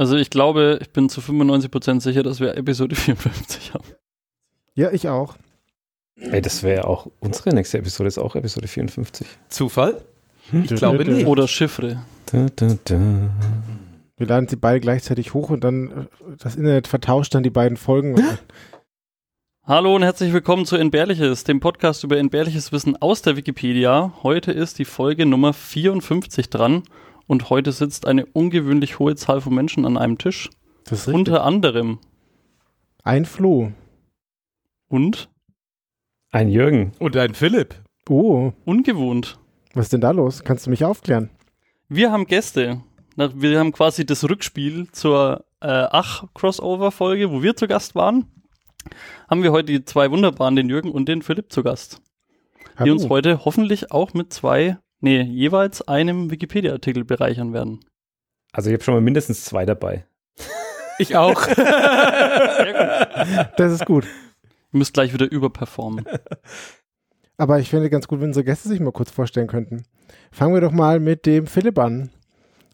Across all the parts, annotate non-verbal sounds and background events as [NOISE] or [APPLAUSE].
Also ich glaube, ich bin zu 95% sicher, dass wir Episode [LAUGHS] 54 haben. Ja, ich auch. Ey, das wäre auch unsere nächste Episode, ist auch Episode 54. Zufall? Hm? Ich glaube nicht. Oder Chiffre. Da, da, da. Wir laden sie beide gleichzeitig hoch und dann äh, das Internet vertauscht dann die beiden Folgen. [LAUGHS] Hallo und herzlich willkommen zu Entbehrliches, dem Podcast über entbehrliches Wissen aus der Wikipedia. Heute ist die Folge Nummer 54 dran und heute sitzt eine ungewöhnlich hohe Zahl von Menschen an einem Tisch. das ist richtig. Unter anderem Ein Floh. und Ein Jürgen. Und ein Philipp. Oh, ungewohnt. was ist denn da los? Kannst du mich aufklären? Wir haben Gäste. Wir haben quasi das Rückspiel zur äh, Ach-Crossover-Folge, wo wir zu Gast waren. Haben wir heute die zwei Wunderbaren, den Jürgen und den Philipp, zu Gast. Die Hallo. uns heute hoffentlich auch mit zwei, nee, jeweils einem Wikipedia-Artikel bereichern werden. Also ich habe schon mal mindestens zwei dabei. Ich auch. [LAUGHS] Das ist gut. Ihr müsst gleich wieder überperformen. [LAUGHS] Aber ich finde ganz gut, wenn unsere Gäste sich mal kurz vorstellen könnten. Fangen wir doch mal mit dem Philipp an.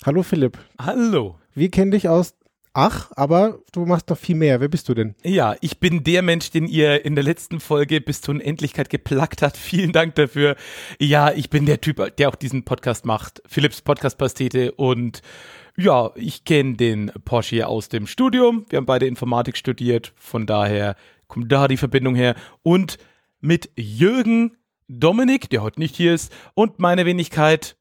Hallo Philipp. Hallo. Wir kennen dich aus Ach, aber du machst noch viel mehr. Wer bist du denn? Ja, ich bin der Mensch, den ihr in der letzten Folge bis zur Unendlichkeit geplackt hat. [LAUGHS] Vielen Dank dafür. Ja, ich bin der Typ, der auch diesen Podcast macht. Philipps Podcast-Pastete und ja, ich kenne den Porsche aus dem Studium. Wir haben beide Informatik studiert. Von daher kommt da die Verbindung her. Und mit Jürgen Dominik, der heute nicht hier ist, und meine Wenigkeit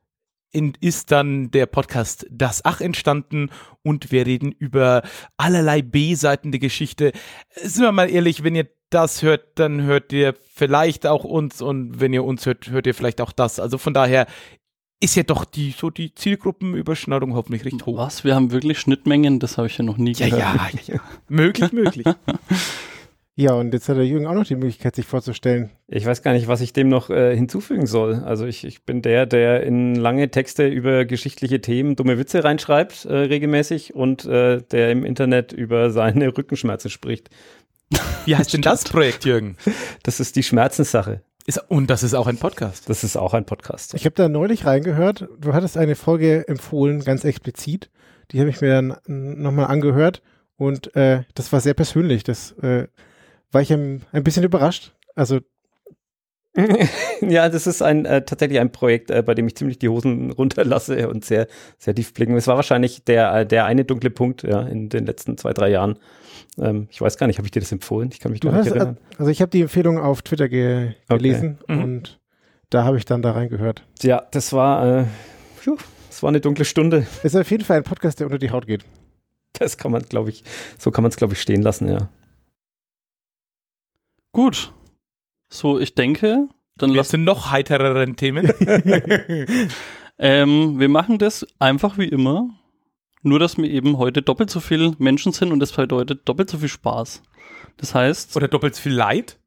in, ist dann der Podcast Das Ach entstanden und wir reden über allerlei B-Seiten der Geschichte. Sind wir mal ehrlich, wenn ihr das hört, dann hört ihr vielleicht auch uns und wenn ihr uns hört, hört ihr vielleicht auch das. Also von daher ist ja doch die so die Zielgruppenüberschneidung hoffentlich recht hoch. Was? Wir haben wirklich Schnittmengen? Das habe ich ja noch nie Ja, gehört. ja, ja, ja. möglich, möglich. [LAUGHS] Ja, und jetzt hat der Jürgen auch noch die Möglichkeit, sich vorzustellen. Ich weiß gar nicht, was ich dem noch äh, hinzufügen soll. Also ich, ich bin der, der in lange Texte über geschichtliche Themen dumme Witze reinschreibt, äh, regelmäßig, und äh, der im Internet über seine [LAUGHS] Rückenschmerzen spricht. Wie heißt denn das Projekt, Jürgen? Das ist die Schmerzenssache. Ist, und das ist auch ein Podcast. Das ist auch ein Podcast. Ich habe da neulich reingehört. Du hattest eine Folge empfohlen, ganz explizit. Die habe ich mir dann nochmal angehört. Und äh, das war sehr persönlich. Das äh, war ich ein, ein bisschen überrascht. Also, [LAUGHS] ja, das ist ein äh, tatsächlich ein Projekt, äh, bei dem ich ziemlich die Hosen runterlasse und sehr, sehr tief blicken. Es war wahrscheinlich der, äh, der eine dunkle Punkt ja, in den letzten zwei, drei Jahren. Ähm, ich weiß gar nicht, habe ich dir das empfohlen? Ich kann mich du gar nicht hast, erinnern. also ich habe die Empfehlung auf Twitter ge Okay. gelesen Mhm. und da habe ich dann da reingehört. Ja, das war, äh, phew, das war eine dunkle Stunde. Ist auf jeden Fall ein Podcast, der unter die Haut geht. Das kann man, glaube ich, so kann man es, glaube ich, stehen lassen, ja. Gut. So, ich denke, dann lass, sind noch heitereren Themen? [LAUGHS] ähm, wir machen das einfach wie immer. Nur, dass wir eben heute doppelt so viel Menschen sind und das bedeutet doppelt so viel Spaß. Das heißt, Oder doppelt so viel Leid?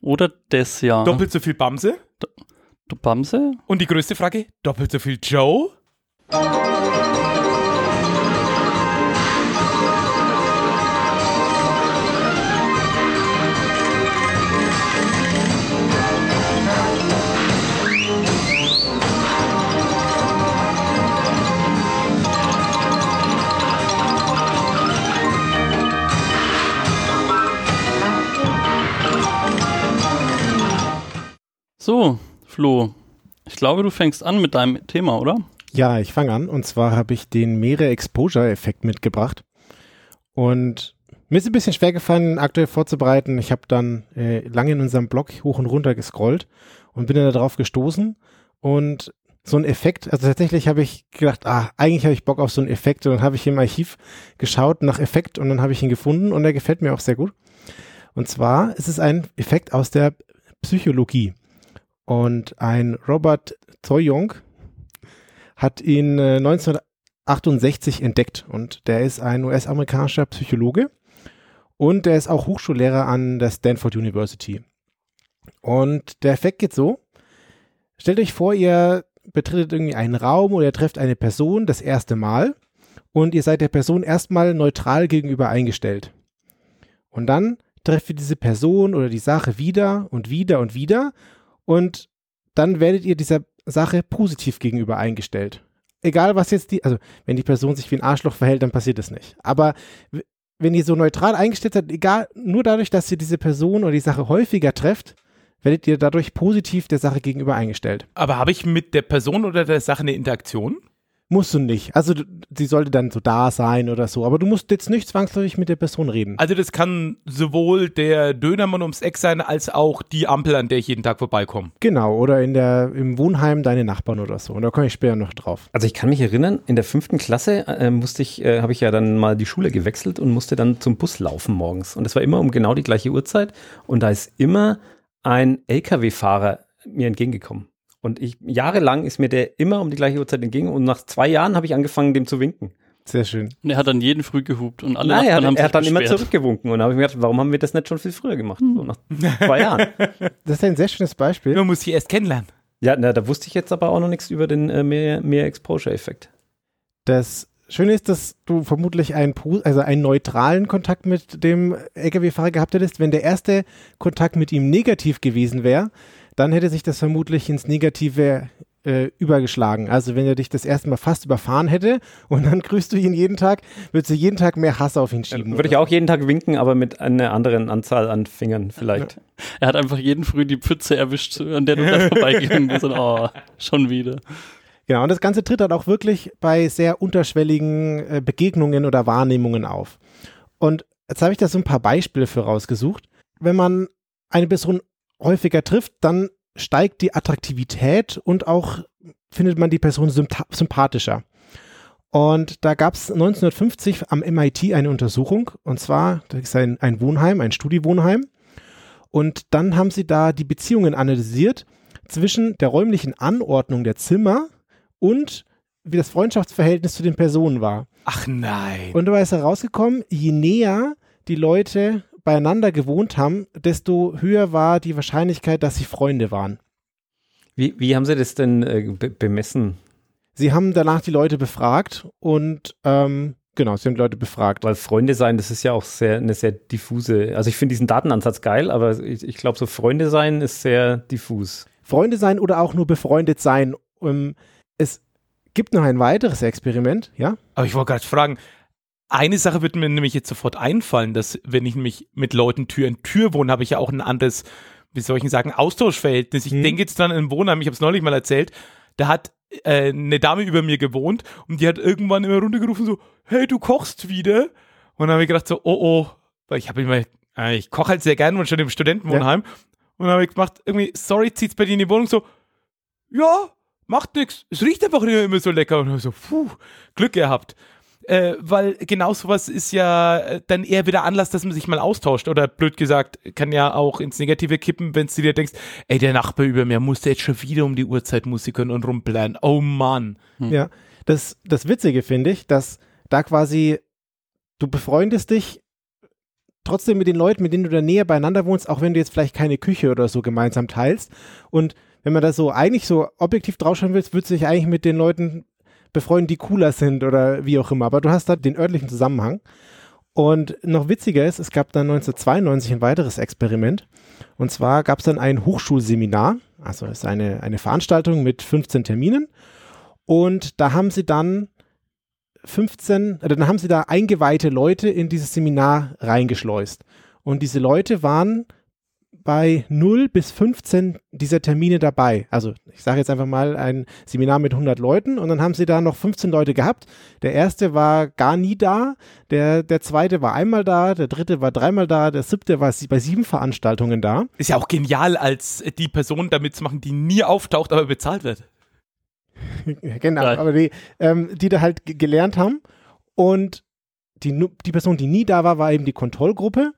oder das ja. Doppelt so viel Bamse? Du Bamse? Und die größte Frage, doppelt so viel Joe? So, Flo. Ich glaube, du fängst an mit deinem Thema, oder? Ja, ich fange an. Und zwar habe ich den Meere-Exposure-Effekt mitgebracht. Und mir ist ein bisschen schwer gefallen, aktuell vorzubereiten. Ich habe dann äh, lange in unserem Blog hoch und runter gescrollt und bin dann darauf gestoßen. Und so ein Effekt, also tatsächlich habe ich gedacht, ah, eigentlich habe ich Bock auf so einen Effekt. Und dann habe ich im Archiv geschaut nach Effekt und dann habe ich ihn gefunden und der gefällt mir auch sehr gut. Und zwar ist es ein Effekt aus der Psychologie. Und ein Robert Zoyong hat ihn äh, 1968 entdeckt. Und der ist ein US-amerikanischer Psychologe. Und der ist auch Hochschullehrer an der Stanford University. Und der Effekt geht so, stellt euch vor, ihr betretet irgendwie einen Raum oder ihr trefft eine Person das erste Mal. Und ihr seid der Person erstmal neutral gegenüber eingestellt. Und dann trefft ihr diese Person oder die Sache wieder und wieder und wieder und dann werdet ihr dieser Sache positiv gegenüber eingestellt. egal was jetzt die, also wenn die Person sich wie ein Arschloch verhält, dann passiert das nicht. Aber wenn ihr so neutral eingestellt seid, egal, nur dadurch, dass ihr diese Person oder die Sache häufiger trefft, werdet ihr dadurch positiv der Sache gegenüber eingestellt. Aber habe ich mit der Person oder der Sache eine Interaktion? Musst du nicht. Also du- sie sollte dann so da sein oder so, aber du musst jetzt nicht zwangsläufig mit der Person reden. Also das kann sowohl der Dönermann ums Eck sein, als auch die Ampel, an der ich jeden Tag vorbeikomme. Genau, oder in der, im Wohnheim deine Nachbarn oder so. Und da komme ich später noch drauf. Also ich kann mich erinnern, in der fünften Klasse äh, musste ich, äh, habe ich ja dann mal die Schule gewechselt und musste dann zum Bus laufen morgens. Und es war immer um genau die gleiche Uhrzeit. Und da ist immer ein LKW-Fahrer mir entgegengekommen. Und ich, jahrelang ist mir der immer um die gleiche Uhrzeit entgegen. Und nach zwei Jahren habe ich angefangen, dem zu winken. Sehr schön. Und er hat dann jeden früh gehupt und alle Nein, er hat, haben er hat dann sich immer beschwert. zurückgewunken. Und da habe ich mir gedacht, warum haben wir das nicht schon viel früher gemacht? So nach zwei Jahren. [LAUGHS] Das ist ein sehr schönes Beispiel. Man muss sie erst kennenlernen. Ja, na, da wusste ich jetzt aber auch noch nichts über den äh, mehr, mehr Exposure-Effekt. Das Schöne ist, dass du vermutlich einen, also einen neutralen Kontakt mit dem LKW-Fahrer gehabt hättest. Wenn der erste Kontakt mit ihm negativ gewesen wäre, dann hätte sich das vermutlich ins Negative äh, übergeschlagen. Also wenn er dich das erste Mal fast überfahren hätte und dann grüßt du ihn jeden Tag, würdest du jeden Tag mehr Hass auf ihn schieben. Würde ich auch jeden Tag winken, aber mit einer anderen Anzahl an Fingern vielleicht. Er hat einfach jeden früh die Pfütze erwischt, an der du da [LAUGHS] vorbeigegangen bist. Und, oh, schon wieder. Genau, und das Ganze tritt dann auch wirklich bei sehr unterschwelligen äh, Begegnungen oder Wahrnehmungen auf. Und jetzt habe ich da so ein paar Beispiele für rausgesucht. Wenn man eine Person häufiger trifft, dann steigt die Attraktivität und auch findet man die Person sympathischer. Und da gab es 1950 am MIT eine Untersuchung, und zwar, das ist ein, ein Wohnheim, ein Studiwohnheim. Und dann haben sie da die Beziehungen analysiert zwischen der räumlichen Anordnung der Zimmer und wie das Freundschaftsverhältnis zu den Personen war. Ach nein. Und dabei ist herausgekommen, je näher die Leute beieinander gewohnt haben, desto höher war die Wahrscheinlichkeit, dass sie Freunde waren. Wie, wie haben Sie das denn äh, be bemessen? Sie haben danach die Leute befragt und ähm, genau, sie haben die Leute befragt. Weil Freunde sein, das ist ja auch sehr eine sehr diffuse. Also ich finde diesen Datenansatz geil, aber ich, ich glaube, so Freunde sein ist sehr diffus. Freunde sein oder auch nur befreundet sein. Ähm, es gibt noch ein weiteres Experiment, ja? Aber ich wollte gerade fragen, eine Sache wird mir nämlich jetzt sofort einfallen, dass wenn ich nämlich mit Leuten Tür in Tür wohne, habe ich ja auch ein anderes, wie soll ich denn sagen, Austauschverhältnis. Ich Hm. denke jetzt dann an ein Wohnheim, ich habe es neulich mal erzählt, da hat äh, eine Dame über mir gewohnt und die hat irgendwann immer runtergerufen so, hey, du kochst wieder? Und dann habe ich gedacht so, oh oh, weil ich habe immer, äh, ich koche halt sehr gerne und schon im Studentenwohnheim. Und dann habe ich gemacht, irgendwie, sorry, zieht's bei dir in die Wohnung so, ja, macht nix. Es riecht einfach immer so lecker. Und ich so, puh, Glück gehabt. Äh, weil genau sowas ist ja äh, dann eher wieder Anlass, dass man sich mal austauscht. Oder blöd gesagt, kann ja auch ins Negative kippen, wenn du dir denkst, ey, der Nachbar über mir musste jetzt schon wieder um die Uhrzeit Musik hören und rumblären. Oh Mann. Ja. Das, das Witzige finde ich, dass da quasi du befreundest dich trotzdem mit den Leuten, mit denen du da näher beieinander wohnst, auch wenn du jetzt vielleicht keine Küche oder so gemeinsam teilst. Und wenn man das so eigentlich so objektiv draufschauen willst, würdest du dich eigentlich mit den Leuten befreunden, die cooler sind oder wie auch immer. Aber du hast da den örtlichen Zusammenhang. Und noch witziger ist, es gab dann 1992 ein weiteres Experiment. Und zwar gab es dann ein Hochschulseminar, also es ist eine, eine Veranstaltung mit 15 Terminen. Und da haben sie dann 15, oder dann haben sie da eingeweihte Leute in dieses Seminar reingeschleust. Und diese Leute waren bei 0 bis 15 dieser Termine dabei. Also ich sage jetzt einfach mal ein Seminar mit 100 Leuten und dann haben sie da noch 15 Leute gehabt. Der erste war gar nie da, der, der zweite war einmal da, der dritte war dreimal da, der siebte war sie- bei sieben Veranstaltungen da. Ist ja auch genial, als die Person damit zu machen, die nie auftaucht, aber bezahlt wird. [LAUGHS] genau, Geil. aber die, ähm, die da halt gelernt haben. Und die, die Person, die nie da war, war eben die Kontrollgruppe.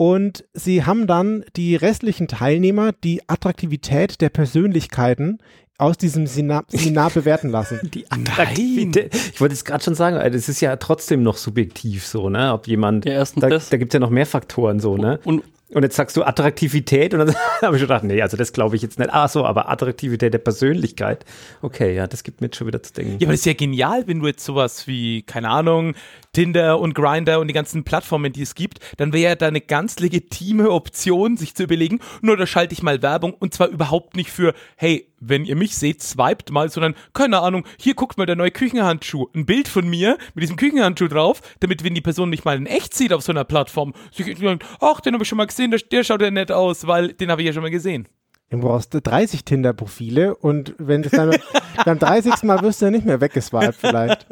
Und sie haben dann die restlichen Teilnehmer die Attraktivität der Persönlichkeiten aus diesem Seminar, [LAUGHS] Seminar bewerten lassen. Die Attraktivität. Ich wollte es gerade schon sagen, das ist ja trotzdem noch subjektiv so, ne? Ob jemand. Ja, erstens da das. da gibt es ja noch mehr Faktoren so, ne? Und Und jetzt sagst du Attraktivität und dann [LAUGHS] habe ich schon gedacht, nee, also das glaube ich jetzt nicht. Ah, so, aber Attraktivität der Persönlichkeit. Okay, ja, das gibt mir jetzt schon wieder zu denken. Ja, aber das ist ja genial, wenn du jetzt sowas wie, keine Ahnung, Tinder und Grinder und die ganzen Plattformen, die es gibt, dann wäre ja da eine ganz legitime Option, sich zu überlegen, nur da schalte ich mal Werbung und zwar überhaupt nicht für, hey, wenn ihr mich seht, swiped mal, sondern, keine Ahnung, hier guckt mal der neue Küchenhandschuh. Ein Bild von mir mit diesem Küchenhandschuh drauf, damit, wenn die Person nicht mal in echt sieht auf so einer Plattform, sich denkt, ach, den habe ich schon mal gesehen, der, der schaut ja nett aus, weil den habe ich ja schon mal gesehen. Du brauchst 30 Tinder-Profile und wenn das dann [LAUGHS] beim 30. Mal wirst du ja nicht mehr weggeswiped vielleicht.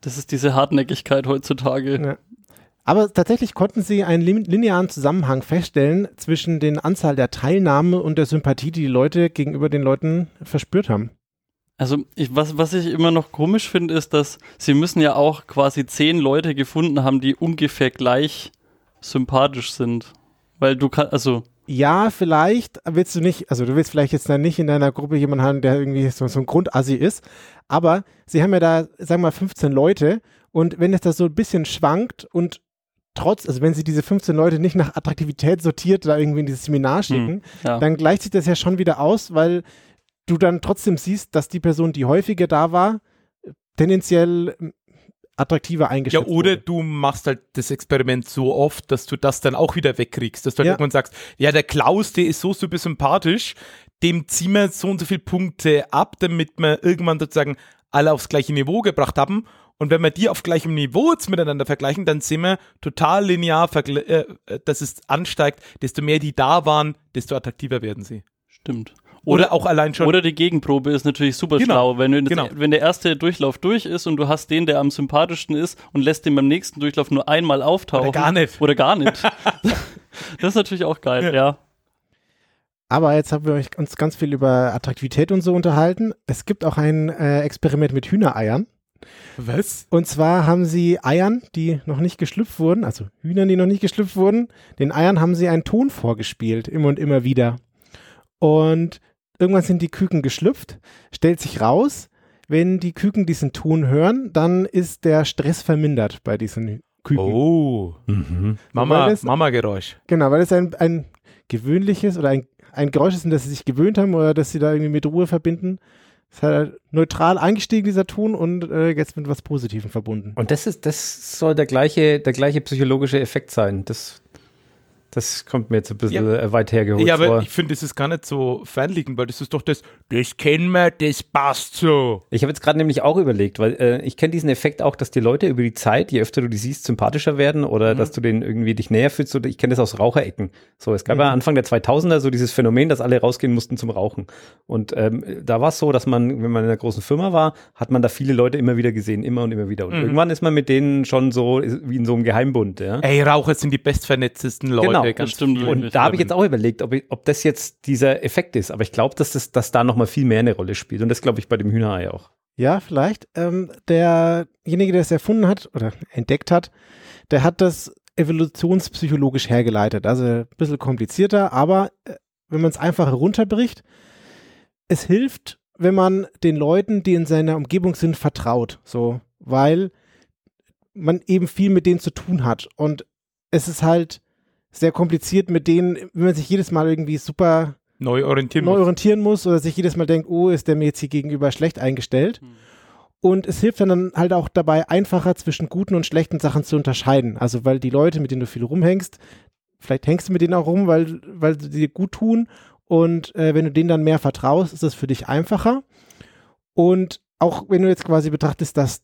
Das ist diese Hartnäckigkeit heutzutage. Ja. Aber tatsächlich konnten sie einen linearen Zusammenhang feststellen zwischen den Anzahl der Teilnahme und der Sympathie, die die Leute gegenüber den Leuten verspürt haben. Also ich, was, was ich immer noch komisch finde, ist, dass sie müssen ja auch quasi zehn Leute gefunden haben, die ungefähr gleich sympathisch sind. Weil du kannst, also ja, vielleicht willst du nicht, also du willst vielleicht jetzt dann nicht in deiner Gruppe jemanden haben, der irgendwie so, so ein Grundassi ist, aber sie haben ja da, sagen wir mal, 15 Leute und wenn es da so ein bisschen schwankt und trotz, also wenn sie diese 15 Leute nicht nach Attraktivität sortiert da irgendwie in dieses Seminar hm, schicken, hm, ja. dann gleicht sich das ja schon wieder aus, weil du dann trotzdem siehst, dass die Person, die häufiger da war, tendenziell attraktiver eingeschätzt Ja, oder wurde. du machst halt das Experiment so oft, dass du das dann auch wieder wegkriegst, dass du halt ja. irgendwann sagst, ja, der Klaus, der ist so super sympathisch, dem ziehen wir so und so viele Punkte ab, damit wir irgendwann sozusagen alle aufs gleiche Niveau gebracht haben. Und wenn wir die auf gleichem Niveau jetzt miteinander vergleichen, dann sehen wir total linear, äh, dass es ansteigt. Desto mehr die da waren, desto attraktiver werden sie. Stimmt. Oder, oder, auch allein schon. Oder die Gegenprobe ist natürlich super genau, schlau. Wenn, du, genau. wenn der erste Durchlauf durch ist und du hast den, der am sympathischsten ist und lässt den beim nächsten Durchlauf nur einmal auftauchen. Oder gar nicht. Oder gar nicht. [LAUGHS] das ist natürlich auch geil, ja. ja. Aber jetzt haben wir uns ganz viel über Attraktivität und so unterhalten. Es gibt auch ein äh, Experiment mit Hühnereiern. Was? Und zwar haben sie Eiern, die noch nicht geschlüpft wurden, also Hühnern, die noch nicht geschlüpft wurden, den Eiern haben sie einen Ton vorgespielt, immer und immer wieder. Und irgendwann sind die Küken geschlüpft, stellt sich raus, wenn die Küken diesen Ton hören, dann ist der Stress vermindert bei diesen Küken. Oh, mhm. Mama, Mama-Geräusch. Genau, weil es ein, ein gewöhnliches oder ein, ein Geräusch ist, an das sie sich gewöhnt haben oder das sie da irgendwie mit Ruhe verbinden. Es hat halt neutral eingestiegen, dieser Ton, und äh, jetzt mit was Positivem verbunden. Und das ist, das soll der gleiche, der gleiche psychologische Effekt sein. Das das kommt mir jetzt ein bisschen ja. Äh, weit hergeholt Ja, aber vor. ich finde, das ist gar nicht so fernliegend, weil das ist doch das, das kennen wir, das passt so. Ich habe jetzt gerade nämlich auch überlegt, weil äh, ich kenne diesen Effekt auch, dass die Leute über die Zeit, je öfter du die siehst, sympathischer werden oder mhm. dass du denen irgendwie dich näher fühlst. Oder ich kenne das aus Raucherecken. So, es gab mhm. ja Anfang der 2000er so dieses Phänomen, dass alle rausgehen mussten zum Rauchen. Und ähm, da war es so, dass man, wenn man in einer großen Firma war, hat man da viele Leute immer wieder gesehen, immer und immer wieder. Und mhm. irgendwann ist man mit denen schon so wie in so einem Geheimbund. Ja? Ey, Raucher sind die bestvernetztesten Leute. Genau Genau, ganz stimmt. Und da habe ich jetzt auch überlegt, ob, ich, ob das jetzt dieser Effekt ist. Aber ich glaube, dass, das, dass da nochmal viel mehr eine Rolle spielt. Und das glaube ich bei dem Hühnerei auch. Ja, vielleicht. Ähm, derjenige, der es erfunden hat oder entdeckt hat, der hat das evolutionspsychologisch hergeleitet. Also ein bisschen komplizierter, aber äh, wenn man es einfach herunterbricht, es hilft, wenn man den Leuten, die in seiner Umgebung sind, vertraut. So, weil man eben viel mit denen zu tun hat. Und es ist halt sehr kompliziert mit denen, wenn man sich jedes Mal irgendwie super neu orientieren, neu muss. orientieren muss oder sich jedes Mal denkt, oh, ist der mir jetzt hier gegenüber schlecht eingestellt. Hm. Und es hilft dann halt auch dabei, einfacher zwischen guten und schlechten Sachen zu unterscheiden. Also, weil die Leute, mit denen du viel rumhängst, vielleicht hängst du mit denen auch rum, weil, weil sie dir gut tun. Und äh, wenn du denen dann mehr vertraust, ist das für dich einfacher. Und auch wenn du jetzt quasi betrachtest, dass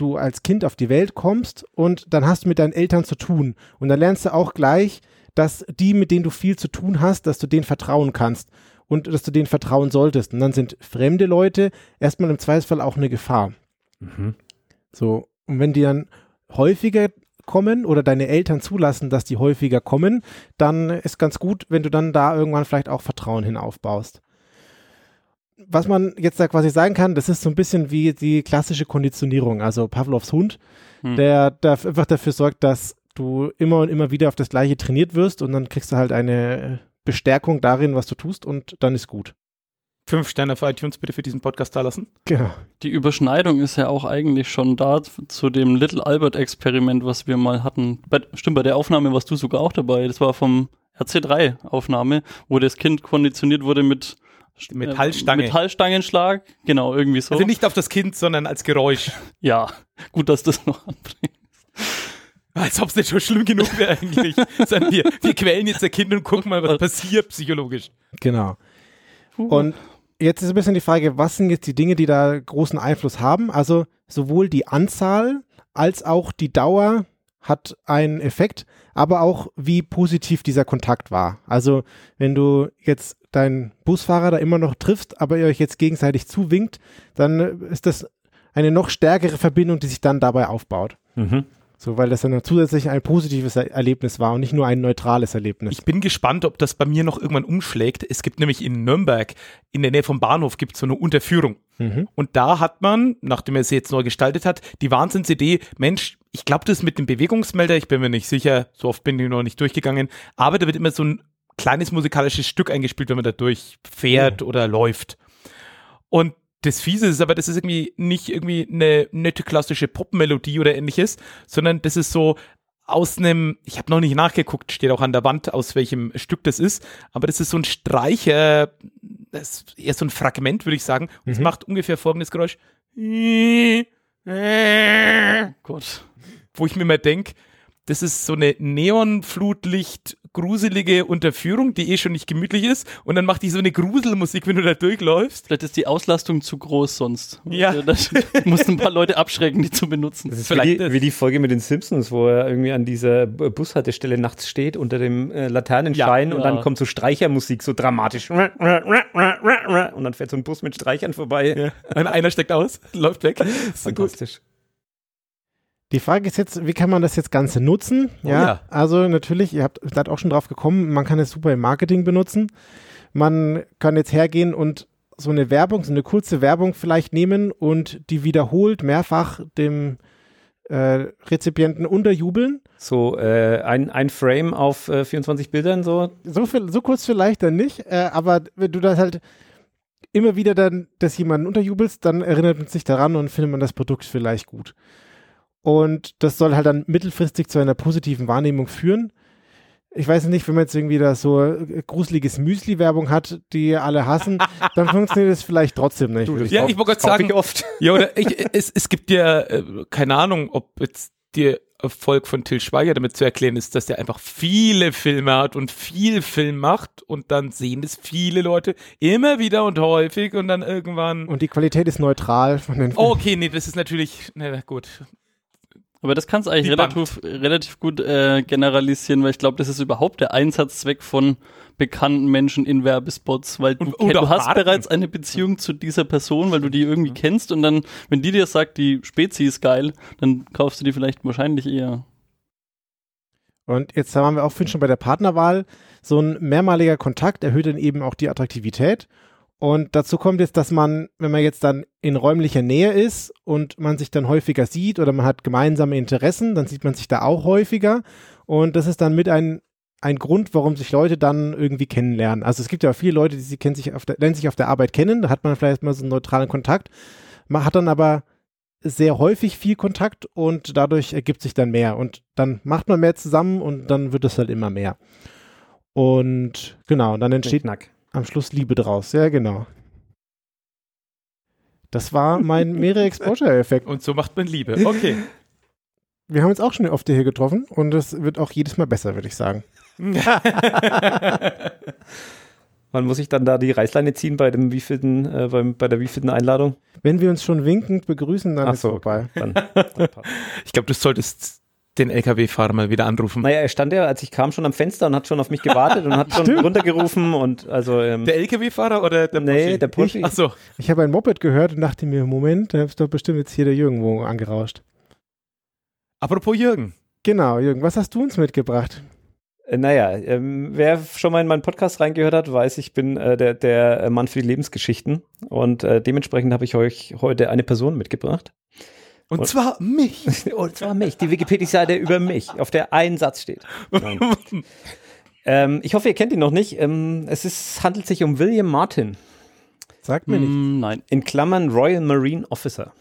du als Kind auf die Welt kommst und dann hast du mit deinen Eltern zu tun. Und dann lernst du auch gleich, dass die, mit denen du viel zu tun hast, dass du denen vertrauen kannst und dass du denen vertrauen solltest. Und dann sind fremde Leute erstmal im Zweifelsfall auch eine Gefahr. Mhm. So, und wenn die dann häufiger kommen oder deine Eltern zulassen, dass die häufiger kommen, dann ist ganz gut, wenn du dann da irgendwann vielleicht auch Vertrauen hinaufbaust was man jetzt da quasi sagen kann, das ist so ein bisschen wie die klassische Konditionierung, also Pavlovs Hund, hm. der, der einfach dafür sorgt, dass du immer und immer wieder auf das Gleiche trainiert wirst und dann kriegst du halt eine Bestärkung darin, was du tust und dann ist gut. Fünf Sterne auf iTunes bitte für diesen Podcast da lassen. Genau. Die Überschneidung ist ja auch eigentlich schon da zu dem Little Albert Experiment, was wir mal hatten. Bei, stimmt, bei der Aufnahme warst du sogar auch dabei. Das war vom RC3 Aufnahme, wo das Kind konditioniert wurde mit Metallstange. Metallstangenschlag, genau, irgendwie so. Also nicht auf das Kind, sondern als Geräusch. [LAUGHS] ja, gut, dass das noch anbringst. Als ob es nicht schon schlimm genug wäre eigentlich. wir, wir quälen jetzt der Kind und gucken mal, was passiert psychologisch. Genau. Und jetzt ist ein bisschen die Frage, was sind jetzt die Dinge, die da großen Einfluss haben? Also sowohl die Anzahl als auch die Dauer hat einen Effekt, aber auch wie positiv dieser Kontakt war. Also wenn du jetzt deinen Busfahrer da immer noch triffst, aber ihr euch jetzt gegenseitig zuwinkt, dann ist das eine noch stärkere Verbindung, die sich dann dabei aufbaut. Mhm. So, weil das dann zusätzlich ein positives Er- Erlebnis war und nicht nur ein neutrales Erlebnis. Ich bin gespannt, ob das bei mir noch irgendwann umschlägt. Es gibt nämlich in Nürnberg, in der Nähe vom Bahnhof, gibt es so eine Unterführung. Mhm. Und da hat man, nachdem er sie jetzt neu gestaltet hat, die Wahnsinnsidee, Mensch, ich glaube, das mit dem Bewegungsmelder, ich bin mir nicht sicher, so oft bin ich noch nicht durchgegangen, aber da wird immer so ein kleines musikalisches Stück eingespielt, wenn man da durchfährt oder läuft. Und das Fiese ist aber, das ist irgendwie nicht irgendwie eine nette klassische Popmelodie oder ähnliches, sondern das ist so aus einem, ich habe noch nicht nachgeguckt, steht auch an der Wand, aus welchem Stück das ist, aber das ist so ein Streicher, das ist eher so ein Fragment, würde ich sagen. Und es Mhm. macht ungefähr folgendes Geräusch. Gott. Wo ich mir mal denke, das ist so eine Neonflutlicht gruselige Unterführung, die eh schon nicht gemütlich ist und dann macht die so eine Gruselmusik, wenn du da durchläufst. Vielleicht ist die Auslastung zu groß sonst. Ja. Das [LAUGHS] muss ein paar Leute abschrecken, die zu benutzen. Das ist Vielleicht wie das. die, wie die Folge mit den Simpsons, wo er irgendwie an dieser Bushaltestelle nachts steht unter dem äh, Laternenschein Ja, und ja. dann kommt so Streichermusik so dramatisch. Und dann fährt so ein Bus mit Streichern vorbei. Und einer steckt aus, [LAUGHS] läuft weg. Fantastisch. Die Frage ist jetzt, wie kann man das jetzt Ganze nutzen? Oh ja, ja. also natürlich, ihr habt seid auch schon drauf gekommen, man kann es super im Marketing benutzen. Man kann jetzt hergehen und so eine Werbung, so eine kurze Werbung vielleicht nehmen und die wiederholt mehrfach dem äh, Rezipienten unterjubeln. So äh, ein, ein Frame auf äh, 24 Bildern so. So, viel, so kurz vielleicht dann nicht, äh, aber wenn du das halt immer wieder dann das jemanden unterjubelst, dann erinnert man sich daran und findet man das Produkt vielleicht gut. Und das soll halt dann mittelfristig zu einer positiven Wahrnehmung führen. Ich weiß nicht, wenn man jetzt irgendwie da so äh, gruseliges Müsli-Werbung hat, die alle hassen, [LAUGHS] dann funktioniert das vielleicht trotzdem nicht. würde ich Ja, ich wollte gerade sagen, ich oft. [LAUGHS] ja, oder [LAUGHS] ich, es, es gibt ja, äh, keine Ahnung, ob jetzt der Erfolg von Till Schweiger damit zu erklären ist, dass der einfach viele Filme hat und viel Film macht und dann sehen das viele Leute immer wieder und häufig und dann irgendwann. Und die Qualität ist neutral von den Oh, okay, nee, das ist natürlich, na gut. Aber das kannst du eigentlich relativ, relativ gut äh, generalisieren, weil ich glaube, das ist überhaupt der Einsatzzweck von bekannten Menschen in Werbespots, weil du, Und- du hast Marken. bereits eine Beziehung zu dieser Person, weil du die irgendwie kennst und dann, wenn die dir sagt, die Spezi ist geil, dann kaufst du die vielleicht wahrscheinlich eher. Und jetzt haben wir auch schon bei der Partnerwahl, so ein mehrmaliger Kontakt erhöht dann eben auch die Attraktivität. Und dazu kommt jetzt, dass man, wenn man jetzt dann in räumlicher Nähe ist und man sich dann häufiger sieht oder man hat gemeinsame Interessen, dann sieht man sich da auch häufiger. Und das ist dann mit ein, ein Grund, warum sich Leute dann irgendwie kennenlernen. Also es gibt ja viele Leute, die sie kennen sich auf der, lernen sich auf der Arbeit kennen, da hat man vielleicht mal so einen neutralen Kontakt. Man hat dann aber sehr häufig viel Kontakt und dadurch ergibt sich dann mehr. Und dann macht man mehr zusammen und dann wird es halt immer mehr. Und genau, dann entsteht Knack. Am Schluss Liebe draus. Ja, genau. Das war mein [LAUGHS] mehrere Exposure-Effekt. Und so macht man Liebe. Okay. [LAUGHS] Wir haben uns auch schon oft hier getroffen und es wird auch jedes Mal besser, würde ich sagen. [LAUGHS] Wann muss ich dann da die Reißleine ziehen bei dem wievielten, äh, beim, bei der wievielten Einladung? Wenn wir uns schon winkend begrüßen, dann Ach ist so, vorbei. Dann, dann. Ich glaube, du solltest den LKW-Fahrer mal wieder anrufen. Naja, er stand ja, als ich kam, schon am Fenster und hat schon auf mich gewartet und hat [LAUGHS] schon runtergerufen und also ähm, Der LKW-Fahrer oder der Nee, Porsche? der Porsche. Ach so. Ich habe ein Moped gehört und dachte mir, Moment, da ist doch bestimmt jetzt hier der Jürgen wo angerauscht. Apropos Jürgen. Genau, Jürgen, was hast du uns mitgebracht? Äh, Naja, ähm, wer schon mal in meinen Podcast reingehört hat, weiß, ich bin äh, der, der Mann für die Lebensgeschichten. Und äh, dementsprechend habe ich euch heute eine Person mitgebracht. Und Und- zwar mich. [LAUGHS] Und zwar mich, die Wikipedia-Seite über mich, auf der ein Satz steht. Ähm, ich hoffe, ihr kennt ihn noch nicht. Ähm, es ist, handelt sich um William Martin, Sagt mir nicht. Mm, nein. in Klammern Royal Marine Officer.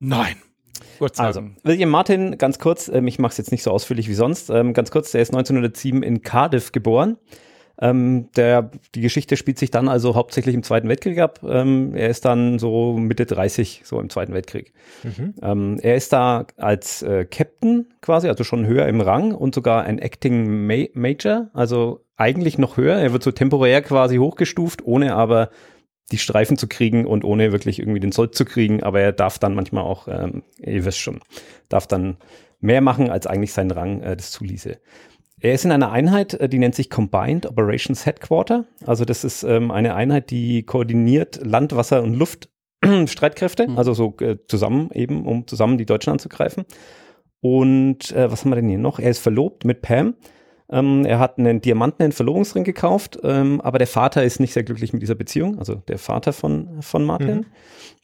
Nein. Gott Also. William Martin, ganz kurz, ähm, ich mache es jetzt nicht so ausführlich wie sonst, ähm, ganz kurz, der ist 1907 in Cardiff geboren. Ähm, der, die Geschichte spielt sich dann also hauptsächlich im Zweiten Weltkrieg ab. Ähm, er ist dann so Mitte 30, so im Zweiten Weltkrieg. Mhm. Ähm, er ist da als äh, Captain quasi, also schon höher im Rang und sogar ein Acting Ma Major, also eigentlich noch höher. Er wird so temporär quasi hochgestuft, ohne aber die Streifen zu kriegen und ohne wirklich irgendwie den Sold zu kriegen. Aber er darf dann manchmal auch, ähm, ihr wisst schon, darf dann mehr machen, als eigentlich sein Rang äh, das zuließe. Er ist in einer Einheit, äh, die nennt sich Combined Operations Headquarter. Also das ist ähm, eine Einheit, die koordiniert Land, Wasser und Luftstreitkräfte, mhm. also so äh, zusammen eben, um zusammen die Deutschen anzugreifen. Und äh, was haben wir denn hier noch? Er ist verlobt mit Pam. Ähm, er hat einen diamantenen Verlobungsring gekauft, ähm, aber der Vater ist nicht sehr glücklich mit dieser Beziehung, also der Vater von, von Martin.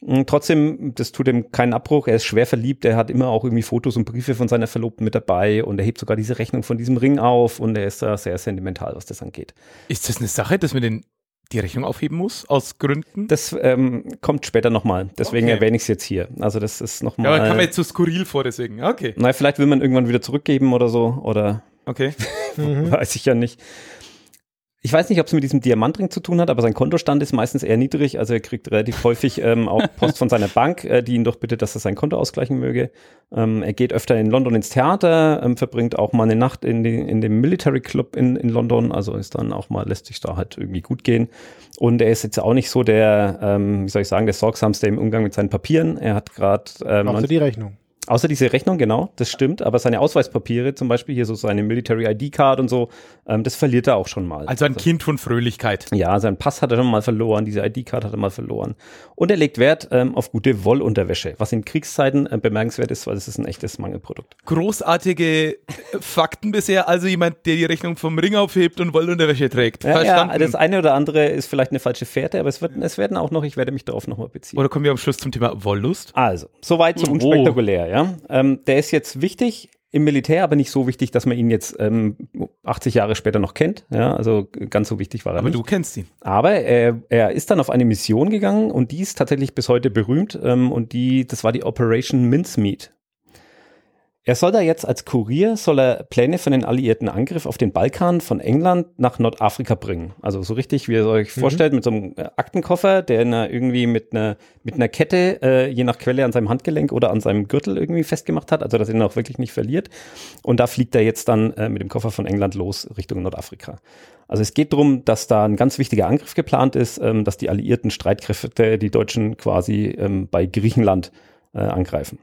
Mhm. Trotzdem, das tut ihm keinen Abbruch. Er ist schwer verliebt. Er hat immer auch irgendwie Fotos und Briefe von seiner Verlobten mit dabei und er hebt sogar diese Rechnung von diesem Ring auf und er ist da sehr sentimental, was das angeht. Ist das eine Sache, dass man den die Rechnung aufheben muss, aus Gründen? Das ähm, kommt später nochmal. Deswegen okay. erwähne ich es jetzt hier. Also das ist nochmal. Ja, aber kam mir jetzt so skurril vor, deswegen. Okay. Na, vielleicht will man irgendwann wieder zurückgeben oder so. Oder Okay. [LAUGHS] Weiß ich ja nicht. Ich weiß nicht, ob es mit diesem Diamantring zu tun hat, aber sein Kontostand ist meistens eher niedrig. Also er kriegt relativ häufig ähm, auch [LAUGHS] Post von seiner Bank, äh, die ihn doch bittet, dass er sein Konto ausgleichen möge. Ähm, er geht öfter in London ins Theater, ähm, verbringt auch mal eine Nacht in, die, in dem Military Club in, in London. Also ist dann auch mal, lässt sich da halt irgendwie gut gehen. Und er ist jetzt auch nicht so der, ähm, wie soll ich sagen, der sorgsamste im Umgang mit seinen Papieren. Er hat gerade. Ähm, Außer die Rechnung. Außer diese Rechnung, genau, das stimmt. Aber seine Ausweispapiere, zum Beispiel hier so seine Military ID Card und so, ähm, das verliert er auch schon mal. Also ein also, Kind von Fröhlichkeit. Ja, sein Pass hat er schon mal verloren, diese ID Card hat er mal verloren. Und er legt Wert ähm, auf gute Wollunterwäsche, was in Kriegszeiten äh, bemerkenswert ist, weil es ist ein echtes Mangelprodukt. Großartige äh, Fakten bisher. Also jemand, der die Rechnung vom Ring aufhebt und Wollunterwäsche trägt. Ja, Verstanden. Ja, das eine oder andere ist vielleicht eine falsche Fährte, aber es, wird, es werden auch noch, ich werde mich darauf nochmal beziehen. Oder kommen wir am Schluss zum Thema Wollust? Also, soweit so unspektakulär, oh. Ja. Ähm, der ist jetzt wichtig im Militär, aber nicht so wichtig, dass man ihn jetzt ähm, 80 Jahre später noch kennt. Ja, also ganz so wichtig war er aber nicht. Aber du kennst ihn. Aber er, er ist dann auf eine Mission gegangen und die ist tatsächlich bis heute berühmt ähm, und die, das war die Operation Mincemeat. Er soll da jetzt als Kurier, soll er Pläne für den alliierten Angriff auf den Balkan von England nach Nordafrika bringen. Also so richtig, wie ihr euch mhm. vorstellt, mit so einem äh, Aktenkoffer, der irgendwie mit einer, mit einer Kette, äh, je nach Quelle an seinem Handgelenk oder an seinem Gürtel irgendwie festgemacht hat, also dass er ihn auch wirklich nicht verliert. Und da fliegt er jetzt dann äh, mit dem Koffer von England los Richtung Nordafrika. Also es geht darum, dass da ein ganz wichtiger Angriff geplant ist, ähm, dass die alliierten Streitkräfte die Deutschen quasi ähm, bei Griechenland äh, angreifen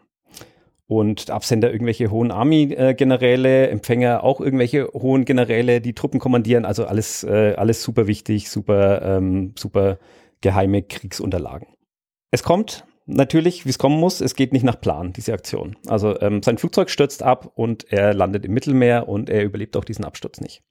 und Absender irgendwelche hohen Army-Generäle, Empfänger auch irgendwelche hohen Generäle, die Truppen kommandieren, also alles, äh, alles super wichtig, super, ähm, super geheime Kriegsunterlagen. Es kommt natürlich, wie es kommen muss, es geht nicht nach Plan, diese Aktion. Also ähm, sein Flugzeug stürzt ab und er landet im Mittelmeer und er überlebt auch diesen Absturz nicht.